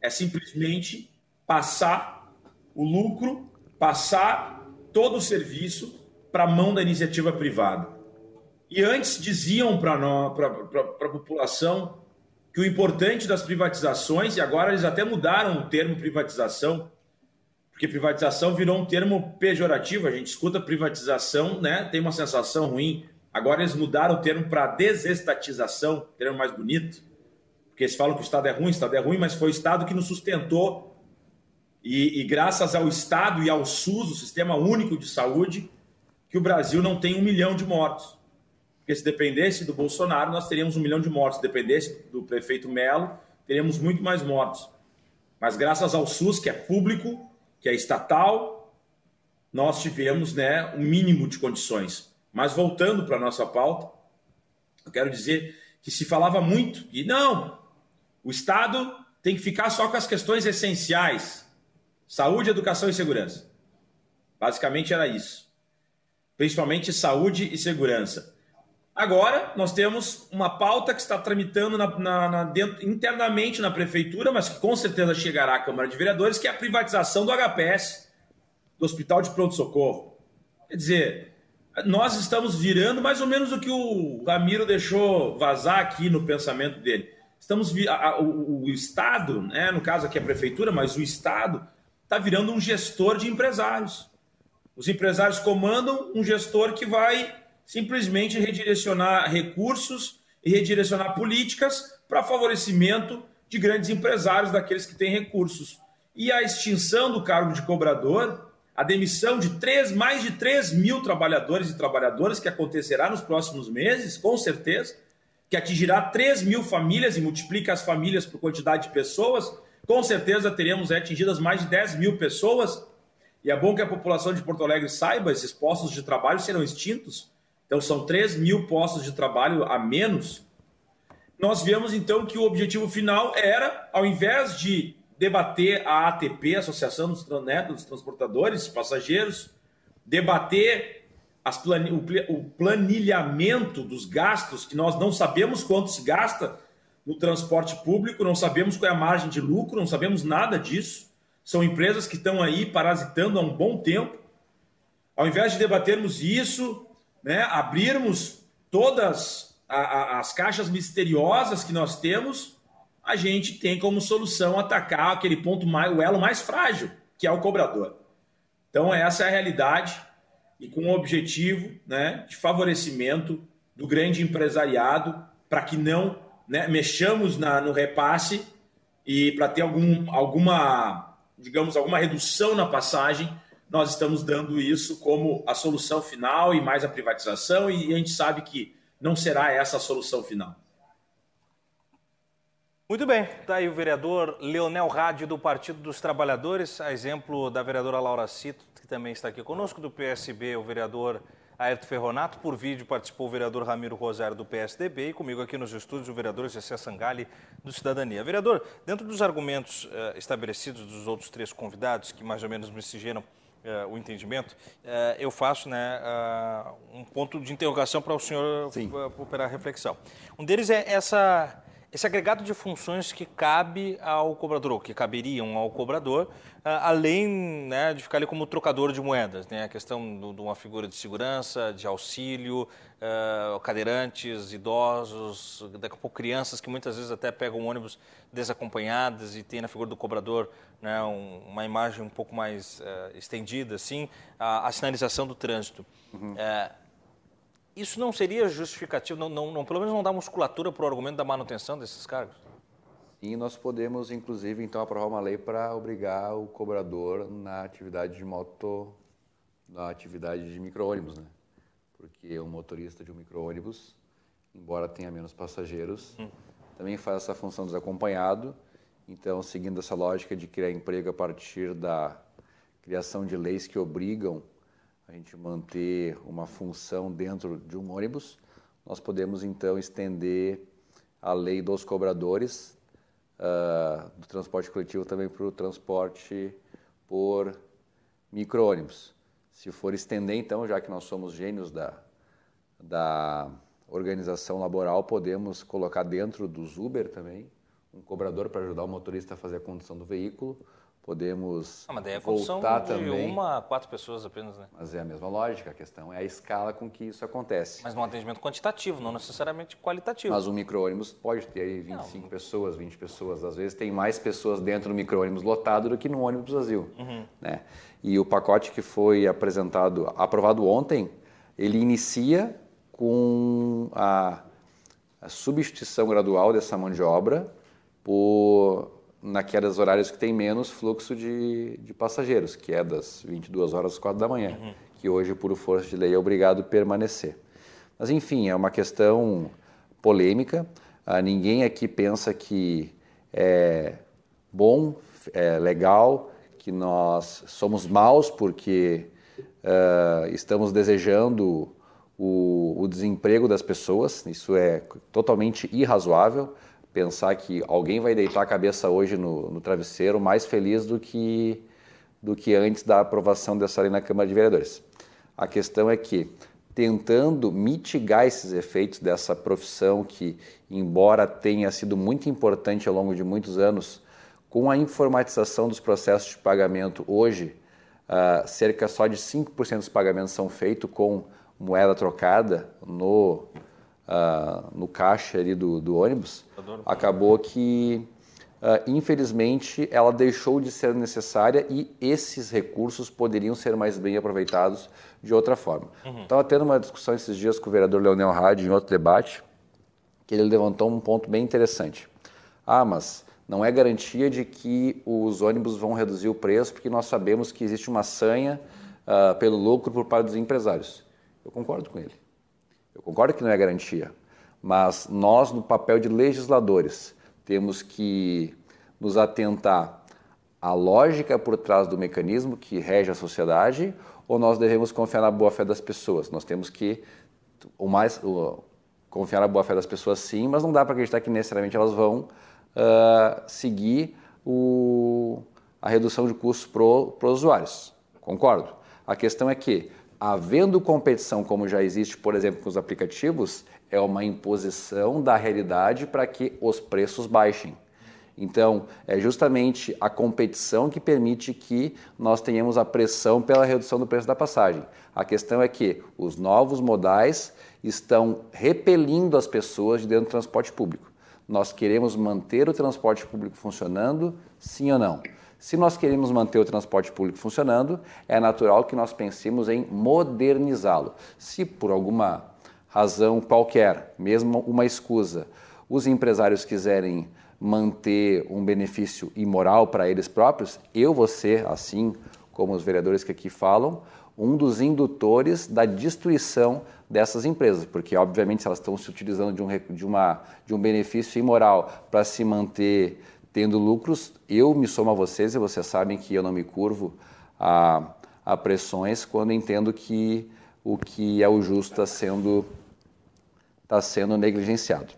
é simplesmente passar o lucro, passar todo o serviço para a mão da iniciativa privada. E antes diziam para a população que o importante das privatizações, e agora eles até mudaram o termo privatização, porque privatização virou um termo pejorativo, a gente escuta privatização, né, tem uma sensação ruim. Agora eles mudaram o termo para desestatização, termo mais bonito, porque eles falam que o Estado é ruim, o Estado é ruim, mas foi o Estado que nos sustentou. E, e graças ao Estado e ao SUS, o Sistema Único de Saúde, que o Brasil não tem um milhão de mortos. Porque se dependesse do Bolsonaro, nós teríamos um milhão de mortos. Se dependesse do prefeito Melo, teríamos muito mais mortos. Mas graças ao SUS, que é público, que é estatal, nós tivemos né, um mínimo de condições. Mas voltando para a nossa pauta, eu quero dizer que se falava muito, e não, o Estado tem que ficar só com as questões essenciais: saúde, educação e segurança. Basicamente era isso. Principalmente saúde e segurança. Agora, nós temos uma pauta que está tramitando na, na, na, dentro, internamente na prefeitura, mas que com certeza chegará à Câmara de Vereadores, que é a privatização do HPS, do Hospital de Pronto Socorro. Quer dizer, nós estamos virando mais ou menos o que o Ramiro deixou vazar aqui no pensamento dele. Estamos a, a, o, o, Estado, né, no caso aqui a prefeitura, mas o Estado está virando um gestor de empresários. Os empresários comandam um gestor que vai simplesmente redirecionar recursos e redirecionar políticas para favorecimento de grandes empresários, daqueles que têm recursos. E a extinção do cargo de cobrador, a demissão de três, mais de 3 mil trabalhadores e trabalhadoras, que acontecerá nos próximos meses, com certeza, que atingirá 3 mil famílias e multiplica as famílias por quantidade de pessoas, com certeza teremos atingidas mais de 10 mil pessoas. E é bom que a população de Porto Alegre saiba: esses postos de trabalho serão extintos então, são 3 mil postos de trabalho a menos. Nós vemos, então, que o objetivo final era, ao invés de debater a ATP, Associação dos, né, dos Transportadores Passageiros, debater o planilhamento dos gastos, que nós não sabemos quanto se gasta no transporte público, não sabemos qual é a margem de lucro, não sabemos nada disso. São empresas que estão aí parasitando há um bom tempo. Ao invés de debatermos isso, né, abrirmos todas a, a, as caixas misteriosas que nós temos, a gente tem como solução atacar aquele ponto mais, o elo mais frágil, que é o cobrador. Então, essa é a realidade e com o objetivo né, de favorecimento do grande empresariado para que não né, mexamos na, no repasse e para ter algum, alguma, digamos, alguma redução na passagem nós estamos dando isso como a solução final e mais a privatização, e a gente sabe que não será essa a solução final. Muito bem, está aí o vereador Leonel Rádio do Partido dos Trabalhadores, a exemplo da vereadora Laura Cito, que também está aqui conosco, do PSB, o vereador Aerto Ferronato. Por vídeo participou o vereador Ramiro Rosário, do PSDB, e comigo aqui nos estúdios o vereador Gessé Sangali, do Cidadania. Vereador, dentro dos argumentos uh, estabelecidos dos outros três convidados, que mais ou menos me sigiram uh, o entendimento, uh, eu faço né, um ponto de interrogação para o senhor operar a reflexão. Um deles é essa, esse agregado de funções que cabe ao cobrador, ou que caberiam ao cobrador, além né, de ficar ali como trocador de moedas. Né? A questão de uma figura de segurança, de auxílio, cadeirantes, idosos, daqui a pouco crianças que muitas vezes até pegam ônibus desacompanhadas e tem na figura do cobrador né, um, uma imagem um pouco mais uh, estendida, assim, a, a, sinalização do trânsito. Uhum. Uh, isso não seria justificativo, não, não, não, pelo menos não dá musculatura para o argumento da manutenção desses cargos? E nós podemos, inclusive, então, aprovar uma lei para obrigar o cobrador na atividade de moto, na atividade de micro-ônibus, né? Porque o motorista de um micro-ônibus, embora tenha menos passageiros, hum. também faz essa função desacompanhado então, seguindo essa lógica de criar emprego a partir da criação de leis que obrigam a gente manter uma função dentro de um ônibus, nós podemos então estender a lei dos cobradores uh, do transporte coletivo também para o transporte por micro-ônibus. Se for estender, então, já que nós somos gênios da, da organização laboral, podemos colocar dentro dos Uber também um cobrador para ajudar o motorista a fazer a condução do veículo. Podemos Ah, mas daí é voltar de também. uma a quatro pessoas apenas, né? Mas é a mesma lógica, a questão é a escala com que isso acontece. Mas num atendimento quantitativo, não necessariamente qualitativo. Mas um micro-ônibus pode ter aí 25 pessoas, 20 pessoas. Às vezes tem mais pessoas dentro do micro-ônibus lotado do que no ônibus vazio. Uhum. né? E o pacote que foi apresentado, aprovado ontem, ele inicia com a, a substituição gradual dessa mão de obra por naquelas horários que tem menos fluxo de, de passageiros, que é das 22 horas às 4 da manhã, Uhum. que hoje, por força de lei, é obrigado a permanecer. Mas, enfim, é uma questão polêmica. Ah, ninguém aqui pensa que é bom, é legal, que nós somos maus porque ah, estamos desejando o, o desemprego das pessoas. Isso é totalmente irrazoável. Pensar que alguém vai deitar a cabeça hoje no, no travesseiro mais feliz do que, do que antes da aprovação dessa lei na Câmara de Vereadores. A questão é que, tentando mitigar esses efeitos dessa profissão que, embora tenha sido muito importante ao longo de muitos anos, com a informatização dos processos de pagamento hoje, ah, cerca só de 5% dos pagamentos são feitos com moeda trocada no, ah, no caixa ali do, do ônibus, acabou que, ah, infelizmente, ela deixou de ser necessária e esses recursos poderiam ser mais bem aproveitados de outra forma. Uhum. Estava tendo uma discussão esses dias com o vereador Leonel Hadi em outro debate, que ele levantou um ponto bem interessante. Ah, mas não é garantia de que os ônibus vão reduzir o preço, porque nós sabemos que existe uma sanha ah, pelo lucro por parte dos empresários. Eu concordo com ele. Eu concordo que não é garantia, mas nós, no papel de legisladores, temos que nos atentar à lógica por trás do mecanismo que rege a sociedade ou nós devemos confiar na boa-fé das pessoas? Nós temos que o mais o, confiar na boa-fé das pessoas, sim, mas não dá para acreditar que necessariamente elas vão ah, seguir o, a redução de custos para os usuários. Concordo. A questão é que, havendo competição como já existe, por exemplo, com os aplicativos, é uma imposição da realidade para que os preços baixem. Então, é justamente a competição que permite que nós tenhamos a pressão pela redução do preço da passagem. A questão é que os novos modais estão repelindo as pessoas de dentro do transporte público. Nós queremos manter o transporte público funcionando, sim ou não? Se nós queremos manter o transporte público funcionando, é natural que nós pensemos em modernizá-lo. Se por alguma razão qualquer, mesmo uma escusa, os empresários quiserem manter um benefício imoral para eles próprios, eu vou ser, assim como os vereadores que aqui falam, um dos indutores da destruição dessas empresas, porque obviamente se elas estão se utilizando de um, de uma, de um benefício imoral para se manter tendo lucros, eu me somo a vocês e vocês sabem que eu não me curvo a, a pressões quando entendo que o que é o justo está sendo, está sendo negligenciado.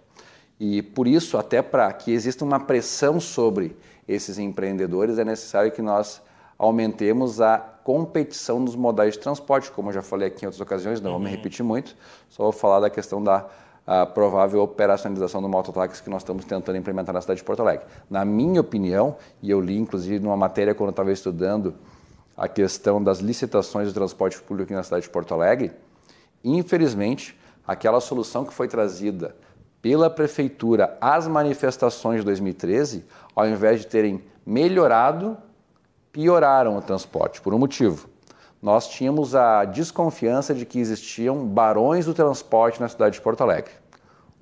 E por isso, até para que exista uma pressão sobre esses empreendedores, é necessário que nós aumentemos a competição nos modais de transporte, como eu já falei aqui em outras ocasiões, não vou me repetir muito, só vou falar da questão da a provável operacionalização do mototáxi que nós estamos tentando implementar na cidade de Porto Alegre. Na minha opinião, e eu li inclusive numa matéria quando eu estava estudando a questão das licitações do transporte público aqui na cidade de Porto Alegre, infelizmente, aquela solução que foi trazida pela prefeitura às manifestações de 2013, ao invés de terem melhorado, pioraram o transporte, por um motivo. Nós tínhamos a desconfiança de que existiam barões do transporte na cidade de Porto Alegre.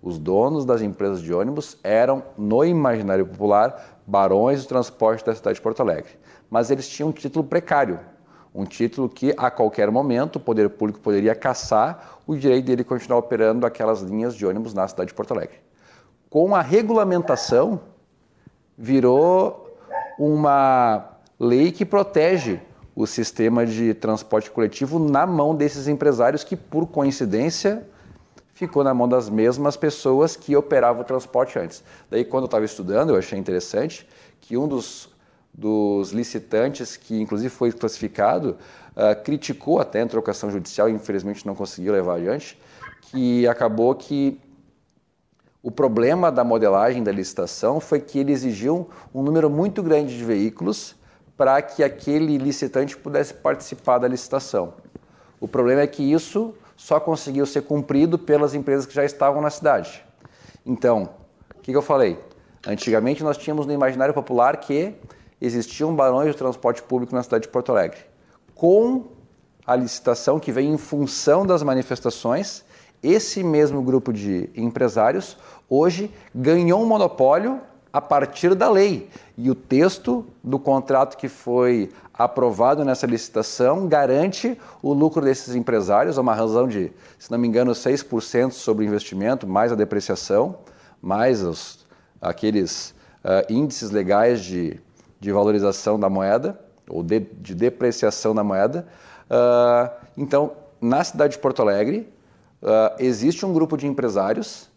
Os donos das empresas de ônibus eram, no imaginário popular, barões do transporte da cidade de Porto Alegre. Mas eles tinham um título precário, um título que a qualquer momento o poder público poderia caçar o direito dele continuar operando aquelas linhas de ônibus na cidade de Porto Alegre. Com a regulamentação, virou uma lei que protege o sistema de transporte coletivo na mão desses empresários que, por coincidência, ficou na mão das mesmas pessoas que operavam o transporte antes. Daí, quando eu estava estudando, eu achei interessante que um dos, dos licitantes, que inclusive foi classificado, uh, criticou até a trocação judicial, infelizmente não conseguiu levar adiante, que acabou que o problema da modelagem da licitação foi que ele exigiu um número muito grande de veículos para que aquele licitante pudesse participar da licitação. O problema é que isso só conseguiu ser cumprido pelas empresas que já estavam na cidade. Então, o que, que eu falei? Antigamente nós tínhamos no imaginário popular que existiam barões de transporte público na cidade de Porto Alegre. Com a licitação que vem em função das manifestações, esse mesmo grupo de empresários hoje ganhou um monopólio a partir da lei. E o texto do contrato que foi aprovado nessa licitação garante o lucro desses empresários, a uma razão de, se não me engano, 6% sobre o investimento, mais a depreciação, mais os, aqueles uh, índices legais de, de valorização da moeda, ou de, de depreciação da moeda. Uh, então, na cidade de Porto Alegre, uh, existe um grupo de empresários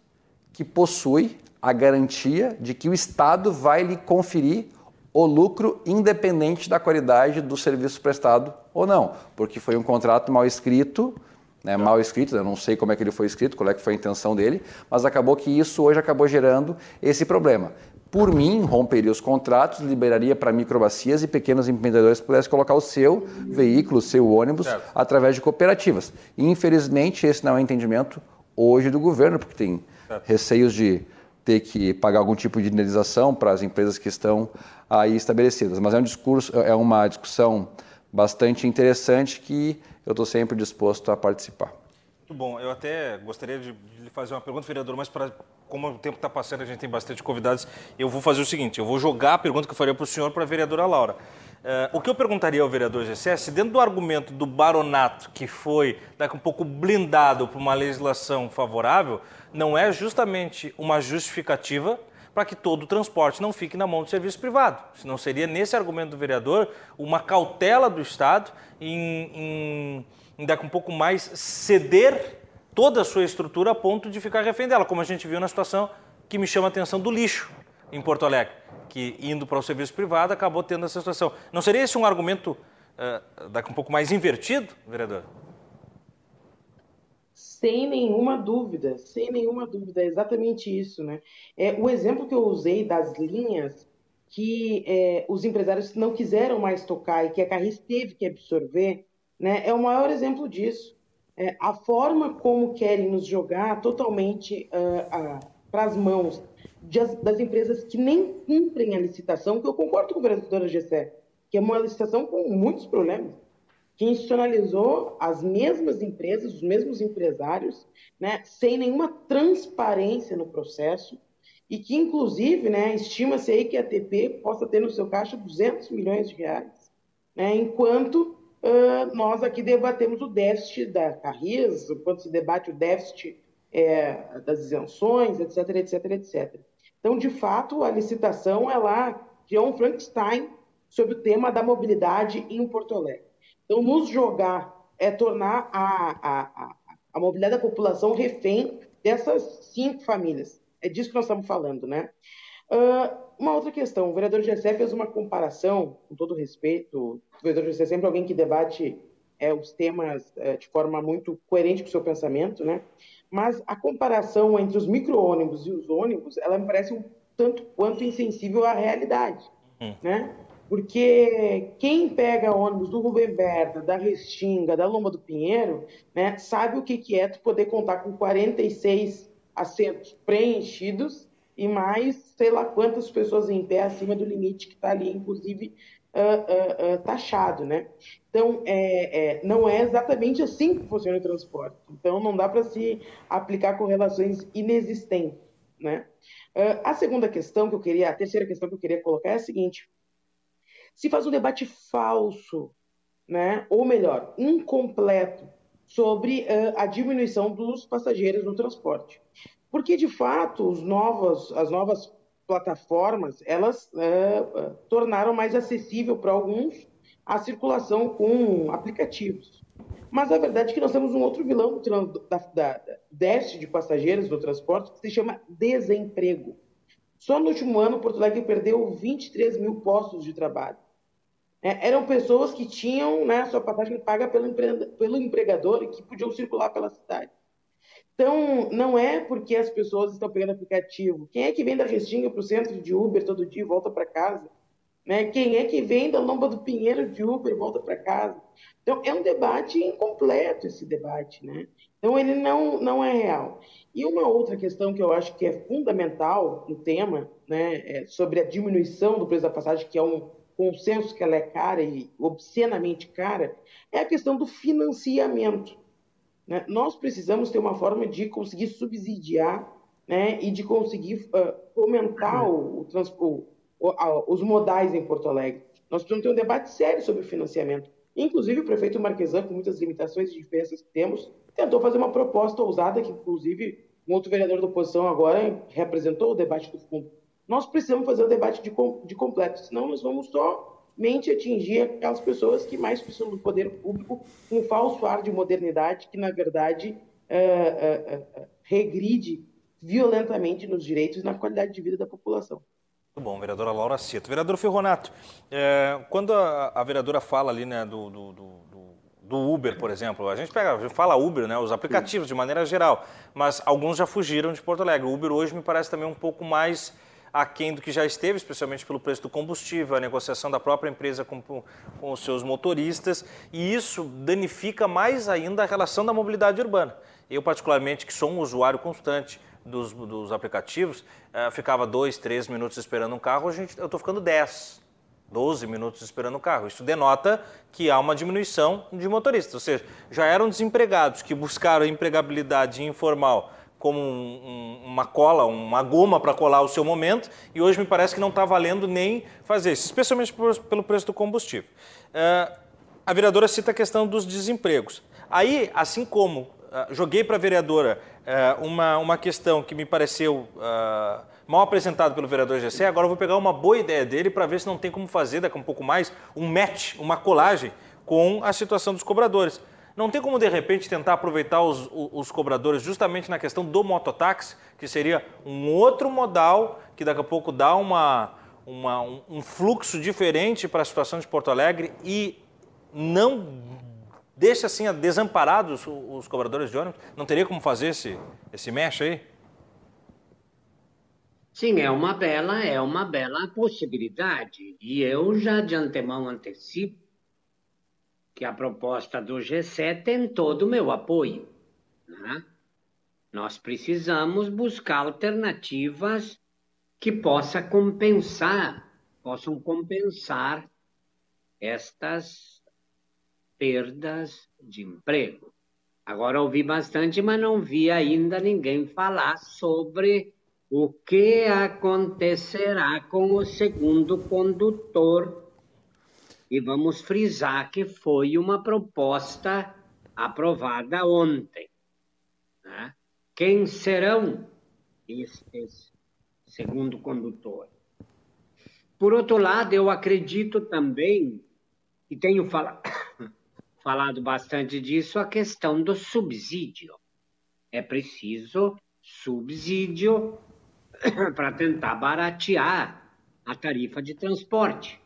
que possui a garantia de que o Estado vai lhe conferir o lucro independente da qualidade do serviço prestado ou não, porque foi um contrato mal escrito, né, mal escrito, eu não sei como é que ele foi escrito, qual é que foi a intenção dele, mas acabou que isso hoje acabou gerando esse problema. Por mim, romperia os contratos, liberaria para microbacias e pequenos empreendedores pudessem colocar o seu veículo, o seu ônibus, certo. através de cooperativas. Infelizmente, esse não é o entendimento hoje do governo, porque tem certo. receios de ter que pagar algum tipo de indenização para as empresas que estão aí estabelecidas. Mas é um discurso, é uma discussão bastante interessante que eu estou sempre disposto a participar. Muito bom. Eu até gostaria de lhe fazer uma pergunta, vereador, mas para como o tempo está passando, a gente tem bastante convidados. Eu vou fazer o seguinte: eu vou jogar a pergunta que eu faria para o senhor para a vereadora Laura. Uh, o que eu perguntaria ao vereador se dentro do argumento do baronato, que foi daqui um pouco blindado por uma legislação favorável, não é justamente uma justificativa para que todo o transporte não fique na mão do serviço privado. Senão seria, nesse argumento do vereador, uma cautela do Estado em, em, em dar um pouco mais ceder toda a sua estrutura a ponto de ficar refém dela, como a gente viu na situação que me chama a atenção do lixo em Porto Alegre, que indo para o serviço privado acabou tendo essa situação. Não seria esse um argumento uh, daqui um pouco mais invertido, vereador? Sem nenhuma dúvida, sem nenhuma dúvida, é exatamente isso, né? É, o exemplo que eu usei das linhas que é, os empresários não quiseram mais tocar e que a Carris teve que absorver, né, é o maior exemplo disso. É, a forma como querem nos jogar totalmente uh, uh, para as mãos de, das empresas que nem cumprem a licitação, que eu concordo com o vereador Gessé, que é uma licitação com muitos problemas, que institucionalizou as mesmas empresas, os mesmos empresários, né, sem nenhuma transparência no processo, e que, inclusive, né, estima-se aí que a ATP possa ter no seu caixa 200 milhões de reais, né, enquanto uh, nós aqui debatemos o déficit da Carris, enquanto se debate o déficit é, das isenções, etc, etc, etc. Então, de fato, a licitação ela criou um Frankenstein sobre o tema da mobilidade em Porto Alegre. Então, nos jogar é tornar a, a, a, mobilidade da população refém dessas cinco famílias. É disso que nós estamos falando, né? Uh, uma outra questão, o vereador Gessé fez uma comparação, com todo respeito, o vereador Gessé é sempre alguém que debate é, os temas é, de forma muito coerente com o seu pensamento, né? Mas a comparação entre os micro-ônibus e os ônibus, ela me parece um tanto quanto insensível à realidade, hum. né? Porque quem pega ônibus do Rubem Berta, da Restinga, da Lomba do Pinheiro, né, sabe o que, que é tu poder contar com 46 assentos preenchidos e mais sei lá quantas pessoas em pé acima do limite que está ali, inclusive uh, uh, uh, taxado, né? Então, é, é, não é exatamente assim que funciona o transporte. Então, não dá para se aplicar correlações inexistentes, né? a segunda questão que eu queria, a terceira questão que eu queria colocar é a seguinte: se faz um debate falso, né, ou melhor, incompleto, sobre uh, a diminuição dos passageiros no transporte. Porque, de fato, os novos, as novas plataformas, elas uh, tornaram mais acessível para alguns a circulação com aplicativos. Mas a verdade é que nós temos um outro vilão da, da, da déficit de passageiros do transporte que se chama desemprego. Só no último ano, Porto Alegre perdeu 23 mil postos de trabalho. É, eram pessoas que tinham né, sua passagem paga pelo, empre... pelo empregador e que podiam circular pela cidade. Então, não é porque as pessoas estão pegando aplicativo. Quem é que vem da Restinga para o centro de Uber todo dia e volta para casa? Né? Quem é que vem da Lomba do Pinheiro de Uber e volta para casa? Então, é um debate incompleto esse debate, né? Então, ele não, não é real. E uma outra questão que eu acho que é fundamental no tema, né, é sobre a diminuição do preço da passagem, que é um consenso que ela é cara e obscenamente cara, é a questão do financiamento. Né? Nós precisamos ter uma forma de conseguir subsidiar né, e de conseguir uh, aumentar o, o, o, o, os modais em Porto Alegre. Nós precisamos ter um debate sério sobre o financiamento. Inclusive, o prefeito Marquesan, com muitas limitações e diferenças que temos, tentou fazer uma proposta ousada, que inclusive um outro vereador da oposição agora representou o debate do fundo. Nós precisamos fazer o debate de, de completo, senão nós vamos somente atingir aquelas pessoas que mais precisam do poder público, um falso ar de modernidade que, na verdade, é, é, é, regride violentamente nos direitos e na qualidade de vida da população. Muito bom, vereadora Laura Cito. Vereador Ferronato, é, quando a, a, vereadora fala ali né, do, do, do, do, Uber, por exemplo, a gente pega, fala Uber, né, os aplicativos de maneira geral, mas alguns já fugiram de Porto Alegre. O Uber hoje me parece também um pouco mais aquém do que já esteve, especialmente pelo preço do combustível, a negociação da própria empresa com, com os seus motoristas, e isso danifica mais ainda a relação da mobilidade urbana. Eu, particularmente, que sou um usuário constante dos, dos aplicativos, uh, ficava dois, três minutos esperando um carro, hoje eu estou ficando dez. 12 minutos esperando o carro. Isso denota que há uma diminuição de motoristas, ou seja, já eram desempregados que buscaram empregabilidade informal como um, um, uma cola, uma goma para colar o seu momento, e hoje me parece que não está valendo nem fazer isso, especialmente por, pelo preço do combustível. Uh, a vereadora cita a questão dos desempregos. Aí, assim como joguei para a vereadora uh, uma, uma questão que me pareceu mal apresentada pelo vereador GC, agora eu vou pegar uma boa ideia dele para ver se não tem como fazer daqui a um pouco mais um match, uma colagem com a situação dos cobradores. Não tem como, de repente, tentar aproveitar os, os, cobradores justamente na questão do mototáxi, que seria um outro modal que daqui a pouco dá uma, uma um, um fluxo diferente para a situação de Porto Alegre e não deixa assim desamparados os, cobradores de ônibus? Não teria como fazer esse, esse mexe aí? Sim, é uma bela, é uma bela possibilidade. E eu já de antemão antecipo que a proposta do G7 tem todo o meu apoio. Né? Nós precisamos buscar alternativas que possa compensar, possam compensar estas perdas de emprego. Agora ouvi bastante, mas não vi ainda ninguém falar sobre o que acontecerá com o segundo condutor e vamos frisar que foi uma proposta aprovada ontem. Né? Quem serão estes segundo condutor? Por outro lado, eu acredito também, e tenho fal falado bastante disso, a questão do subsídio. É preciso subsídio para tentar baratear a tarifa de transporte.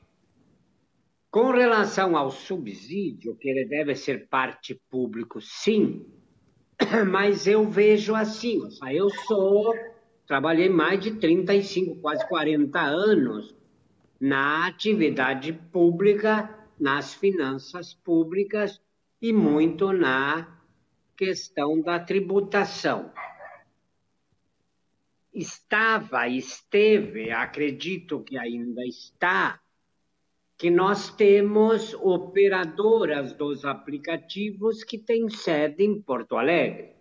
Com relação ao subsídio, que ele deve ser parte público, sim, mas eu vejo assim, eu sou, trabalhei mais de 35, quase 40 anos na atividade pública, nas finanças públicas e muito na questão da tributação. Estava, esteve, acredito que ainda está, que nós temos operadoras dos aplicativos que têm sede em Porto Alegre.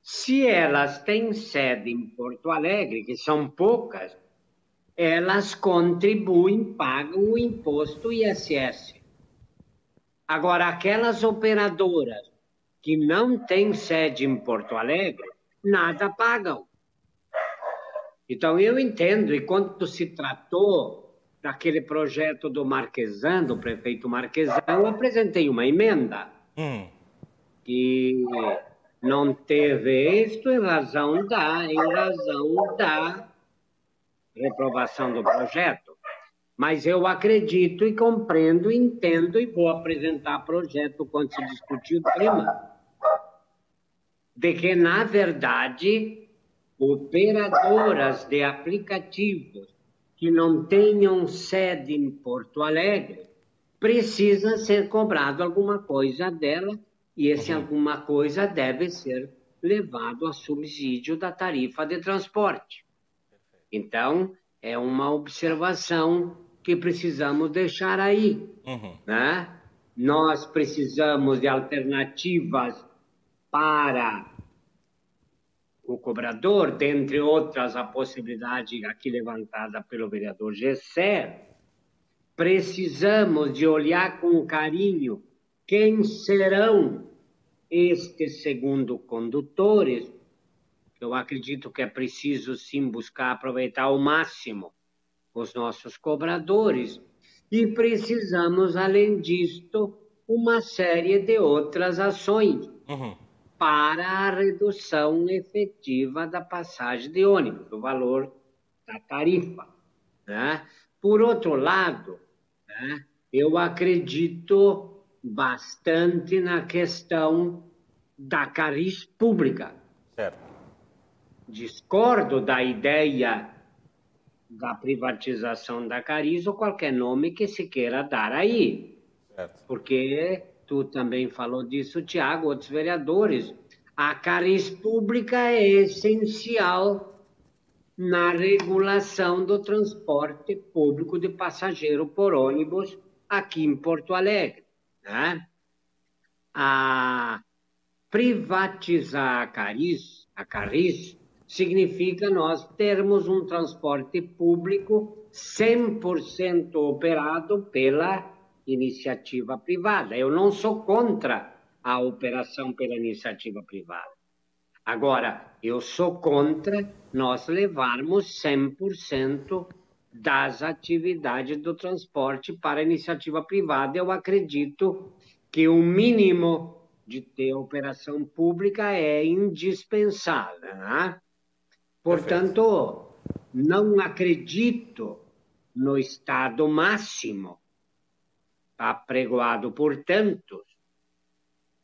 Se elas têm sede em Porto Alegre, que são poucas, elas contribuem, pagam o imposto ISS. Agora, aquelas operadoras que não têm sede em Porto Alegre, nada pagam. Então, eu entendo, e quando se tratou daquele projeto do Marquesan, do prefeito Marquesan, eu apresentei uma emenda hum. que não teve êxito em razão da, em razão da reprovação do projeto. Mas eu acredito e compreendo, entendo e vou apresentar projeto quando se discutir o tema de que, na verdade, operadoras de aplicativos que não tenham sede em Porto Alegre precisa ser cobrado alguma coisa dela e esse uhum. alguma coisa deve ser levado a subsídio da tarifa de transporte. Então, é uma observação que precisamos deixar aí. Uhum. Né? Nós precisamos de alternativas para o cobrador, dentre outras a possibilidade aqui levantada pelo vereador Gesser, precisamos de olhar com carinho quem serão estes segundo condutores. Eu acredito que é preciso sim buscar aproveitar ao máximo os nossos cobradores e precisamos, além disto, uma série de outras ações. Uhum para a redução efetiva da passagem de ônibus, do valor da tarifa. Né? Por outro lado, né, eu acredito bastante na questão da cariz pública. Certo. Discordo da ideia da privatização da Cariz ou qualquer nome que se queira dar aí. Certo. Porque tu também falou disso, Tiago, outros vereadores. A cariz pública é essencial na regulação do transporte público de passageiro por ônibus aqui em Porto Alegre. Né? A privatizar a cariz, a cariz significa nós termos um transporte público 100% operado pela iniciativa privada. Eu não sou contra a operação pela iniciativa privada. Agora, eu sou contra nós levarmos 100% das atividades do transporte para iniciativa privada. Eu acredito que o mínimo de ter operação pública é indispensável. Né? Portanto, não acredito no estado máximo apregoado por tantos,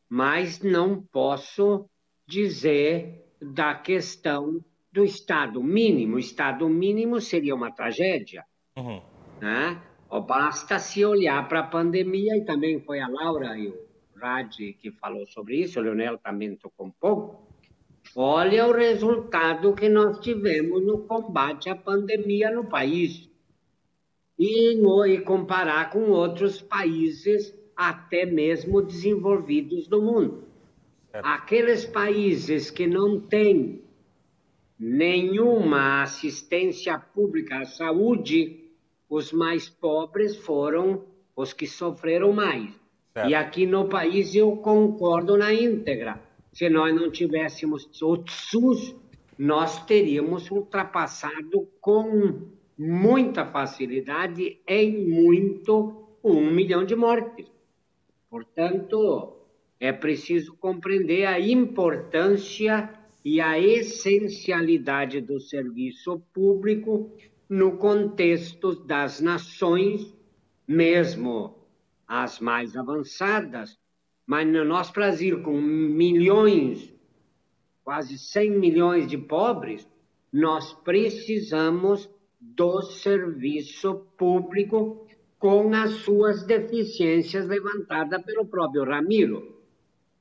mas não posso dizer da questão do Estado mínimo. O Estado mínimo seria uma tragédia. Uhum. Né? Basta se olhar para a pandemia, e também foi a Laura e o Rad que falou sobre isso, o Leonel também tocou um pouco. Olha o resultado que nós tivemos no combate à pandemia no país e, e comparar com outros países, até mesmo desenvolvidos do mundo. Aqueles países que não têm nenhuma assistência pública à saúde, os mais pobres foram os que sofreram mais. Certo. E aqui no país eu concordo na íntegra. Se nós não tivéssemos o SUS, nós teríamos ultrapassado com muita facilidade em muito um milhão de mortes. Portanto, é preciso compreender a importância e a essencialidade do serviço público no contexto das nações, mesmo as mais avançadas, mas no nosso Brasil, com milhões, quase 100 milhões de pobres, nós precisamos do serviço público com as suas deficiências levantadas pelo próprio Ramiro.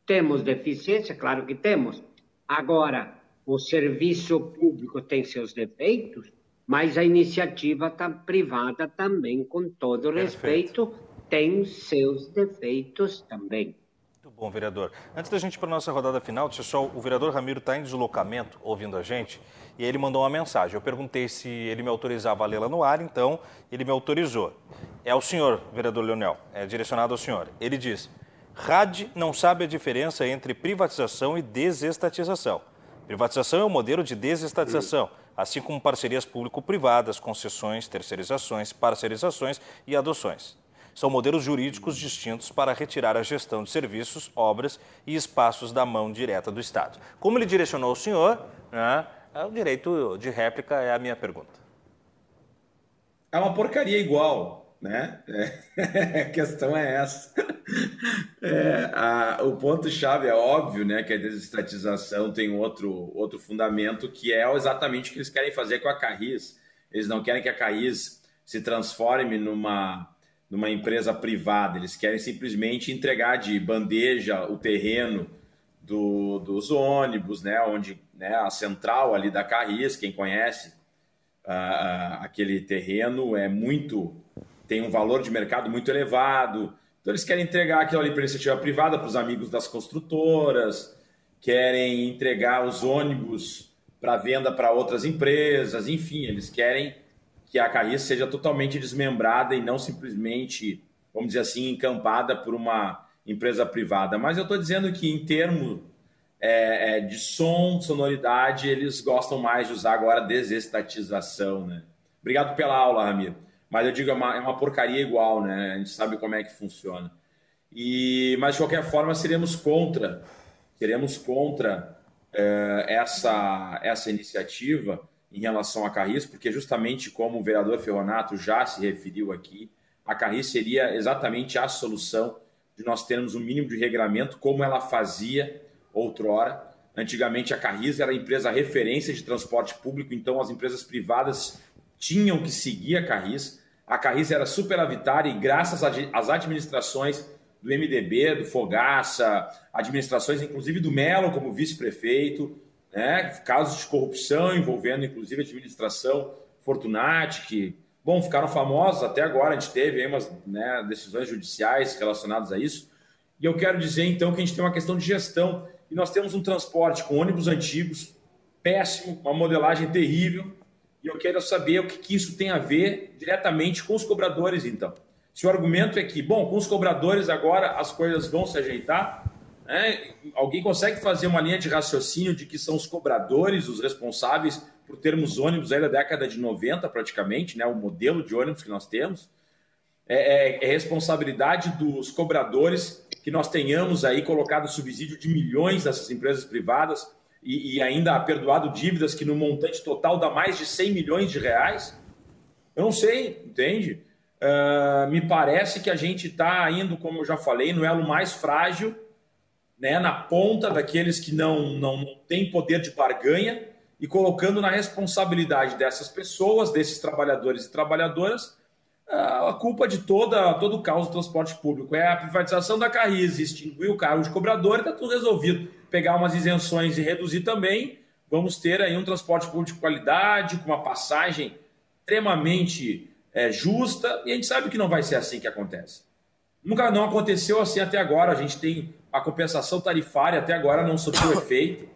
Temos deficiência? Claro que temos. Agora, o serviço público tem seus defeitos, mas a iniciativa tá privada também, com todo respeito, tem seus defeitos também. Bom, vereador. Antes da gente ir para a nossa rodada final, deixa só, o vereador Ramiro está em deslocamento, ouvindo a gente, e ele mandou uma mensagem. Eu perguntei se ele me autorizava a lê-la no ar, então ele me autorizou. É o senhor, vereador Leonel, é direcionado ao senhor. Ele diz: RAD não sabe a diferença entre privatização e desestatização. Privatização é um modelo de desestatização, assim como parcerias público-privadas, concessões, terceirizações, parcerizações e adoções. São modelos jurídicos distintos para retirar a gestão de serviços, obras e espaços da mão direta do Estado. Como ele direcionou o senhor, né, é o direito de réplica é a minha pergunta. É uma porcaria igual, né? É, a questão é essa. É, a, o ponto-chave é óbvio, né, que a desestatização tem outro, outro fundamento, que é exatamente o que eles querem fazer com a Carris. Eles não querem que a Carris se transforme numa, numa empresa privada, eles querem simplesmente entregar de bandeja o terreno do, dos ônibus, né, onde né, a central ali da Carris, quem conhece, uh, aquele terreno é muito tem um valor de mercado muito elevado. Então eles querem entregar aquilo ali para iniciativa privada, para os amigos das construtoras, querem entregar os ônibus para venda para outras empresas, enfim, eles querem que a Carris seja totalmente desmembrada e não simplesmente, vamos dizer assim, encampada por uma empresa privada. Mas eu estou dizendo que em termos é, é, de som, sonoridade, eles gostam mais de usar agora desestatização. Né? Obrigado pela aula, Ramiro. Mas eu digo, é uma, é uma porcaria igual, né? A gente sabe como é que funciona. E, mas, de qualquer forma, seremos contra, seremos contra é, essa, essa iniciativa em relação à Carris, porque justamente como o vereador Ferronato já se referiu aqui, a Carris seria exatamente a solução de nós termos um mínimo de regramento, como ela fazia outrora. Antigamente, a Carris era a empresa referência de transporte público, então as empresas privadas tinham que seguir a Carris. A Carris era superavitária e graças às administrações do MDB, do Fogaça, administrações inclusive do Melo como vice-prefeito, né? casos de corrupção envolvendo inclusive a administração Fortunati, que, bom, ficaram famosos até agora, a gente teve aí umas né, decisões judiciais relacionadas a isso. E eu quero dizer então que a gente tem uma questão de gestão e nós temos um transporte com ônibus antigos, péssimo, uma modelagem terrível, e eu quero saber o que, que isso tem a ver diretamente com os cobradores, então. Se o argumento é que, bom, com os cobradores agora as coisas vão se ajeitar, né? alguém consegue fazer uma linha de raciocínio de que são os cobradores os responsáveis por termos ônibus aí da década de 90, praticamente, né? o modelo de ônibus que nós temos? É, é, é responsabilidade dos cobradores que nós tenhamos aí colocado subsídio de milhões dessas empresas privadas e, e, ainda perdoado dívidas que no montante total dá mais de 100 milhões de reais? Eu não sei, entende? Uh, me parece que a gente está indo, como eu já falei, no elo mais frágil, né, na ponta daqueles que não, não, não têm poder de barganha e colocando na responsabilidade dessas pessoas, desses trabalhadores e trabalhadoras, a culpa de toda, todo o caos do transporte público. É a privatização da Carris, extinguir o cargo de cobrador e está tudo resolvido pegar umas isenções e reduzir também, vamos ter aí um transporte público de qualidade, com uma passagem extremamente é, justa, e a gente sabe que não vai ser assim que acontece. Nunca não aconteceu assim até agora, a gente tem a compensação tarifária até agora não surtiu efeito,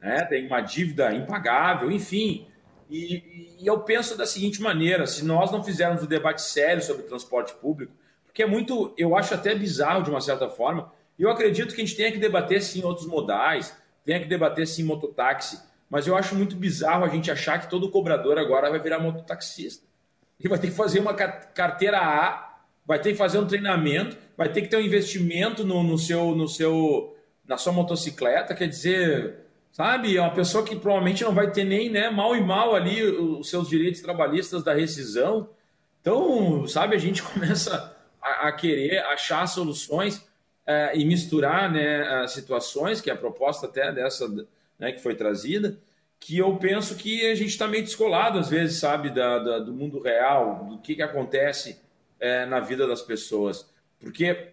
né? tem uma dívida impagável, enfim. E, e eu penso da seguinte maneira: se nós não fizermos um debate sério sobre transporte público, porque é muito, eu acho até bizarro de uma certa forma, e eu acredito que a gente tenha que debater sim outros modais, tenha que debater sim mototáxi, mas eu acho muito bizarro a gente achar que todo cobrador agora vai virar mototaxista. Ele vai ter que fazer uma carteira A, vai ter que fazer um treinamento, vai ter que ter um investimento no, no seu, no seu, na sua motocicleta, quer dizer, sabe, é uma pessoa que provavelmente não vai ter nem, né, mal e mal ali os seus direitos trabalhistas da rescisão. Então, sabe, a gente começa a, a querer achar soluções uh, e misturar né, situações, que é a proposta até dessa né, que foi trazida, que eu penso que a gente está meio descolado, às vezes, sabe, da, da, do mundo real, do que, que acontece é, na vida das pessoas. Porque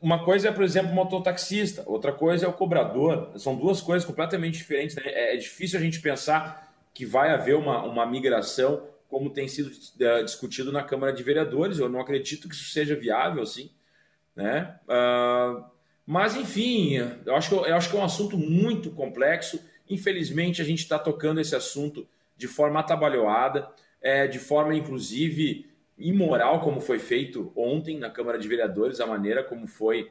uma coisa é, por exemplo, o mototaxista, outra coisa é o cobrador. São duas coisas completamente diferentes. Né? É, é difícil a gente pensar que vai haver uma, uma migração como tem sido é, discutido na Câmara de Vereadores. Eu não acredito que isso seja viável, assim. Né? Uh, mas, enfim, eu acho, que, eu acho que é um assunto muito complexo. Infelizmente, a gente está tocando esse assunto de forma atabalhoada, é, de forma, inclusive, imoral, como foi feito ontem na Câmara de Vereadores, a maneira como foi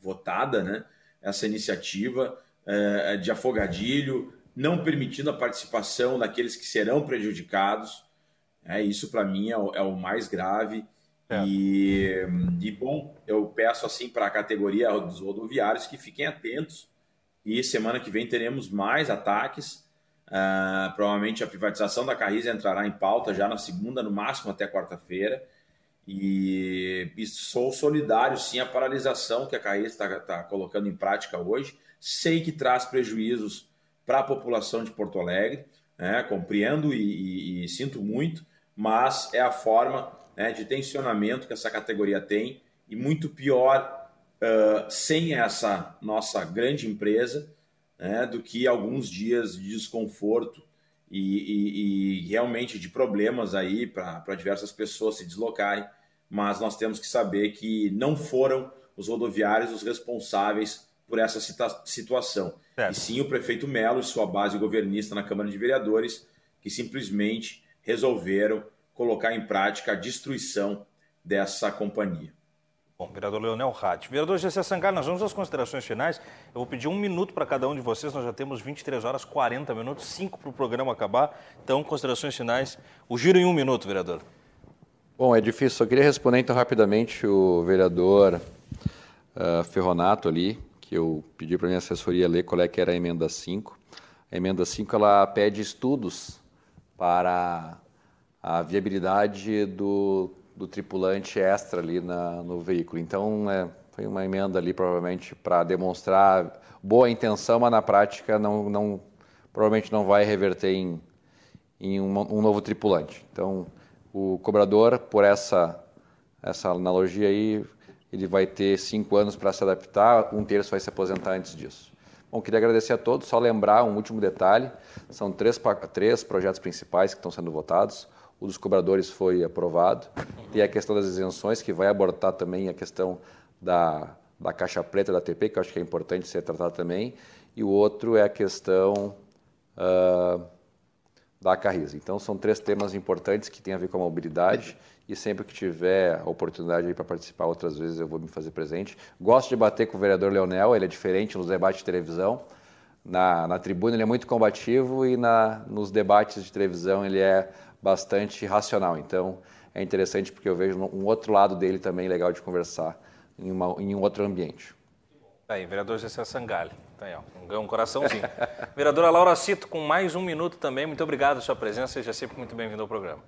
votada né, essa iniciativa é, de afogadilho, não permitindo a participação daqueles que serão prejudicados. É, isso, para mim, é o, é o mais grave. É. E, e, bom, eu peço assim para a categoria dos rodoviários que fiquem atentos. E semana que vem teremos mais ataques. Uh, provavelmente a privatização da Carris entrará em pauta já na segunda, no máximo até quarta-feira. E, e sou solidário, sim, à paralisação que a Caís está tá colocando em prática hoje. Sei que traz prejuízos para a população de Porto Alegre, né? compreendo e, e, e, sinto muito, mas é a forma né, de tensionamento que essa categoria tem e muito pior uh, sem essa nossa grande empresa né, do que alguns dias de desconforto e, e, e realmente de problemas aí para diversas pessoas se deslocarem, mas nós temos que saber que não foram os rodoviários os responsáveis por essa situação. E sim o prefeito Melo e sua base governista na Câmara de Vereadores, que simplesmente resolveram colocar em prática a destruição dessa companhia. Bom, vereador Leonel Ratti. Vereador Gessé Sangalho, nós vamos às considerações finais. Eu vou pedir um minuto para cada um de vocês, nós já temos 23 horas 40 minutos, 5 para o programa acabar. Então, considerações finais. O giro em um minuto, vereador. Bom, é difícil. Só queria responder então rapidamente o vereador uh, Ferronato ali, que eu pedi para minha assessoria ler qual é que era a emenda 5. A emenda 5 ela pede estudos para a viabilidade do do tripulante extra ali na, no veículo. Então, é, foi uma emenda ali, provavelmente, para demonstrar boa intenção, mas na prática não, não, provavelmente não vai reverter em, em um, um novo tripulante. Então, o cobrador, por essa, essa analogia aí, ele vai ter cinco anos para se adaptar, um terço vai se aposentar antes disso. Bom, queria agradecer a todos, só lembrar um último detalhe, são três, três projetos principais que estão sendo votados, o dos cobradores foi aprovado. Tem a questão das isenções, que vai abordar também a questão da, da caixa preta da TP, que eu acho que é importante ser tratado também. E o outro é a questão uh, da Carriza. Então, são três temas importantes que têm a ver com a mobilidade. E sempre que tiver a oportunidade para participar, outras vezes eu vou me fazer presente. Gosto de bater com o vereador Leonel, ele é diferente nos debates de televisão. Na, na tribuna ele é muito combativo e na, nos debates de televisão ele é bastante racional. Então, é interessante porque eu vejo um outro lado dele também legal de conversar em, uma, em um outro ambiente. Tá aí, vereador Gessé Sangalli. Tá aí, ó, um coraçãozinho. Vereadora Laura Cito, com mais um minuto também. Muito obrigado pela sua presença. Seja sempre muito bem-vindo ao programa.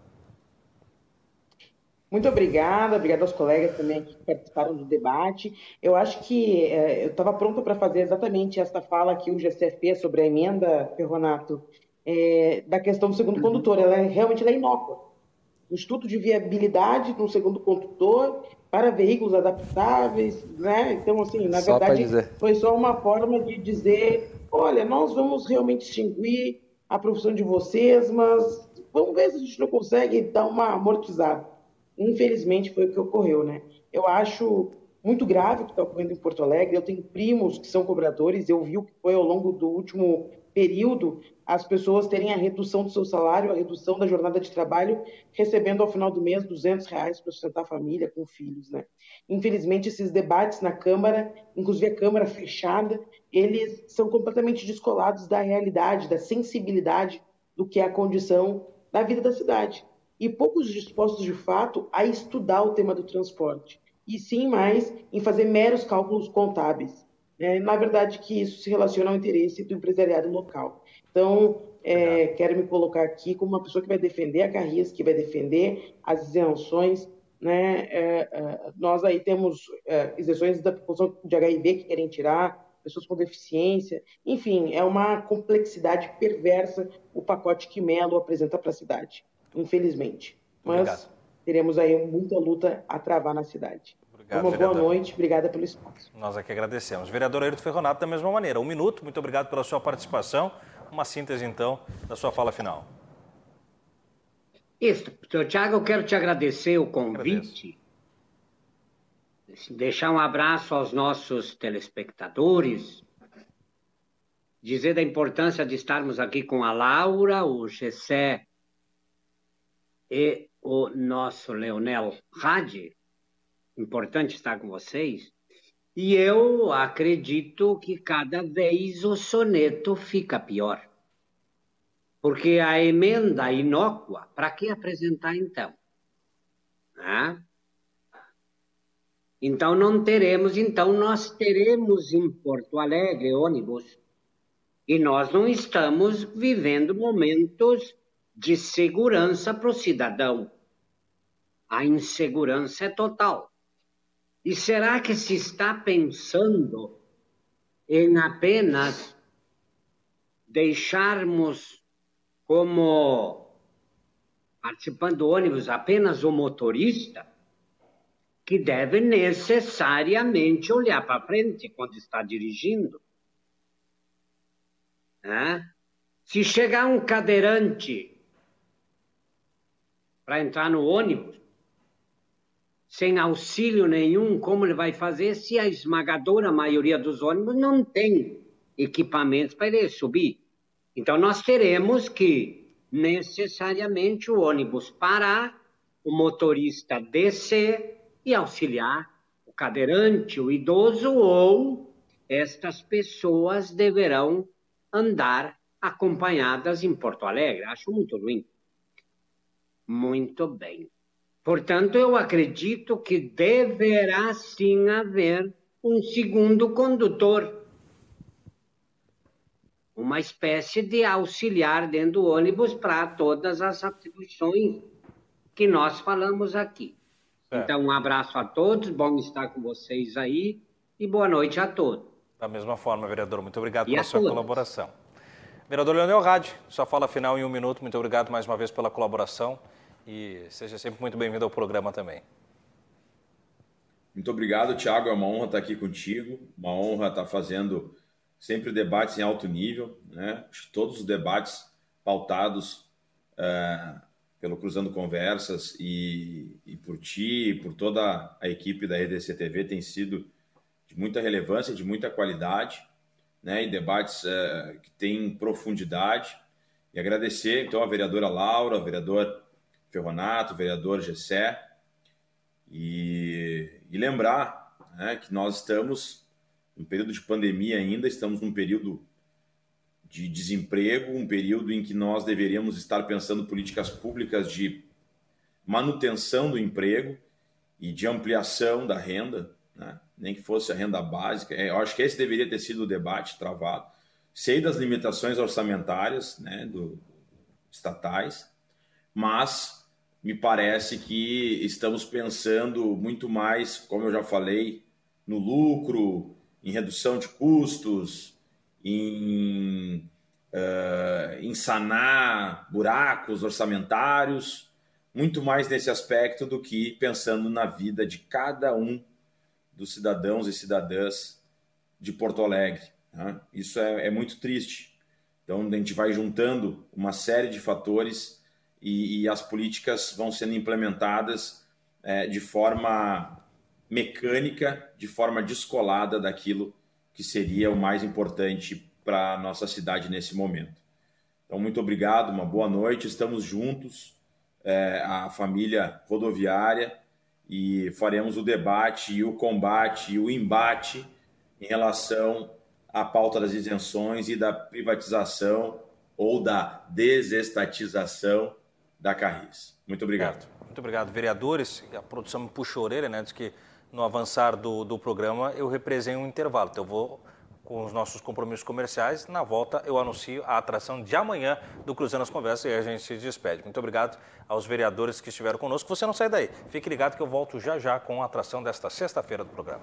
Muito obrigada, obrigada aos colegas também que participaram do debate. Eu acho que é, eu estava pronta para fazer exatamente essa fala que o GCF fez sobre a emenda, Ferronato, é, da questão do segundo condutor. Ela é, realmente ela é inócua. Estudo de viabilidade no segundo condutor para veículos adaptáveis, né? Então, assim, na só verdade, foi só uma forma de dizer, olha, nós vamos realmente extinguir a profissão de vocês, mas vamos ver se a gente não consegue dar uma amortizada. Infelizmente, foi o que ocorreu, né? Eu acho muito grave o que está ocorrendo em Porto Alegre. Eu tenho primos que são cobradores, eu vi o que foi ao longo do último período as pessoas terem a redução do seu salário, a redução da jornada de trabalho, recebendo ao final do mês 200 reais para sustentar a família com filhos, né? Infelizmente, esses debates na Câmara, inclusive a Câmara fechada, eles são completamente descolados da realidade, da sensibilidade do que é a condição da vida da cidade. E poucos dispostos, de fato, a estudar o tema do transporte. E sim mais em fazer meros cálculos contábeis. É, na verdade, que isso se relaciona ao interesse do empresariado local. Então, é, quero me colocar aqui como uma pessoa que vai defender a Carris, que vai defender as isenções. Né? É, é, nós aí temos é, isenções da população de HIV que querem tirar, pessoas com deficiência. Enfim, é uma complexidade perversa o pacote que Melo apresenta para a cidade, infelizmente. Mas Obrigado. teremos aí muita luta a travar na cidade. Obrigado, Uma vereador. boa noite, obrigada pelo espaço. Nós aqui agradecemos. Vereador Ayrton Ferronato, da mesma maneira. Um minuto, muito obrigado pela sua participação. Uma síntese, então, da sua fala final. Isso, Tiago, eu quero te agradecer o convite. Agradeço. Deixar um abraço aos nossos telespectadores. Dizer da importância de estarmos aqui com a Laura, o Gessé e o nosso Leonel Radi. Importante estar com vocês. E eu acredito que cada vez o soneto fica pior. Porque a emenda inócua, para que apresentar então? Então não teremos, então nós teremos em Porto Alegre ônibus. E nós não estamos vivendo momentos de segurança para o cidadão. a insegurança é total. E será que se está pensando em apenas deixarmos como participante do ônibus apenas o motorista? que deve necessariamente olhar para frente quando está dirigindo. Né? Se chegar um cadeirante para entrar no ônibus, sem auxílio nenhum, como ele vai fazer se a esmagadora maioria dos ônibus não tem equipamentos para ele subir? Então, nós teremos que necessariamente o ônibus parar, o motorista descer e auxiliar o cadeirante, o idoso, ou estas pessoas deverão andar acompanhadas em Porto Alegre. Acho muito ruim. Muito bem. Portanto, eu acredito que deverá sim haver um segundo condutor. Uma espécie de auxiliar dentro do ônibus para todas as atribuições que nós falamos aqui. É. Então, um abraço a todos, bom estar com vocês aí e boa noite a todos. Da mesma forma, vereador, muito obrigado e pela sua todos. colaboração. Vereador Leonel Rádio, sua fala final em um minuto, muito obrigado mais uma vez pela colaboração e seja sempre muito bem-vindo ao programa também. Muito obrigado, Tiago, é uma honra estar aqui contigo, uma honra estar fazendo sempre debates em alto nível, né? Todos os debates pautados uh, pelo Cruzando Conversas e, e por ti e por toda a equipe da EDC TV tem sido de muita relevância, de muita qualidade, né, e debates é, que têm profundidade. E agradecer então a vereadora Laura, ao vereador Ferronato, vereador Gessé, e, e lembrar né, que nós estamos no período de pandemia ainda, estamos num período de desemprego, um período em que nós deveríamos estar pensando políticas públicas de manutenção do emprego e de ampliação da renda, né? nem que fosse a renda básica. É, eu acho que esse deveria ter sido o debate travado. Sei das limitações orçamentárias né, do, estatais, mas me parece que estamos pensando muito mais, como eu já falei, no lucro, em redução de custos, em, uh, em sanar buracos orçamentários, muito mais nesse aspecto do que pensando na vida de cada um dos cidadãos e cidadãs de Porto Alegre. Né? Isso é, é, muito triste. Então, a gente vai juntando uma série de fatores e, e as políticas vão sendo implementadas é, de forma mecânica, de forma descolada daquilo que seria o mais importante para a nossa cidade nesse momento. Então, muito obrigado, uma boa noite. Estamos juntos, é, a família rodoviária, e faremos o debate e o combate e o embate em relação à pauta das isenções e da privatização ou da desestatização da Carris. Muito obrigado. Muito obrigado, vereadores. A produção me puxou a orelha, né? Diz que no avançar do, do programa, eu represei um intervalo. Então, eu vou com os nossos compromissos comerciais. Na volta, eu anuncio a atração de amanhã do Cruzando as Conversas e a gente se despede. Muito obrigado aos vereadores que estiveram conosco. Você não sai daí. Fique ligado que eu volto já já com a atração desta sexta-feira do programa.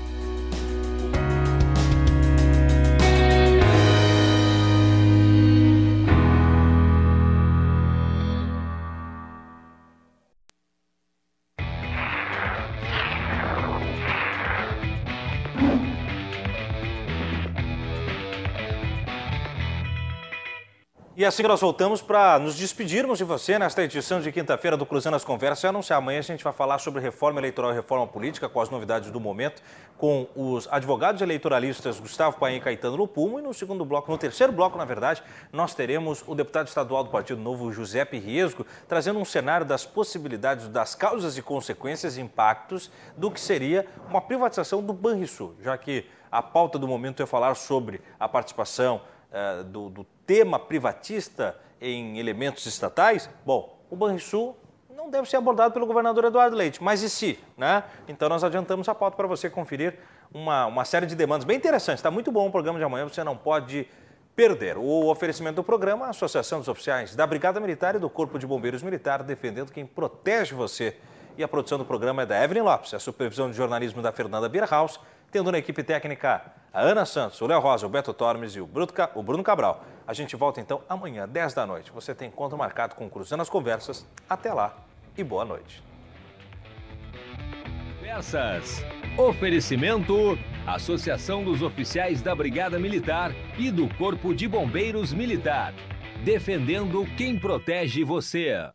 E assim nós voltamos para nos despedirmos de você nesta edição de quinta-feira do Cruzando as Conversas e anunciar amanhã a gente vai falar sobre reforma eleitoral e reforma política com as novidades do momento com os advogados eleitoralistas Gustavo Paim e Caetano Lupumo e no segundo bloco, no terceiro bloco, na verdade, nós teremos o deputado estadual do Partido Novo, Giuseppe Riesgo, trazendo um cenário das possibilidades, das causas e consequências e impactos do que seria uma privatização do Banrisul, já que a pauta do momento é falar sobre a participação uh, do, do tema privatista em elementos estatais, bom, o Banrisul não deve ser abordado pelo governador Eduardo Leite, mas e se? Né? Então nós adiantamos a pauta para você conferir uma, uma série de demandas bem interessantes. Está muito bom o programa de amanhã, você não pode perder. O oferecimento do programa, a Associação dos Oficiais da Brigada Militar e do Corpo de Bombeiros Militar, defendendo quem protege você. E a produção do programa é da Evelyn Lopes, a supervisão de jornalismo da Fernanda Bierhaus, tendo na equipe técnica a Ana Santos, o Léo Rosa, o Beto Tormes e o Bruno Cabral. A gente volta então amanhã, 10 da noite. Você tem encontro marcado com Cruzando as Conversas. Até lá e boa noite. Conversas. Oferecimento: Associação dos Oficiais da Brigada Militar e do Corpo de Bombeiros Militar. Defendendo quem protege você.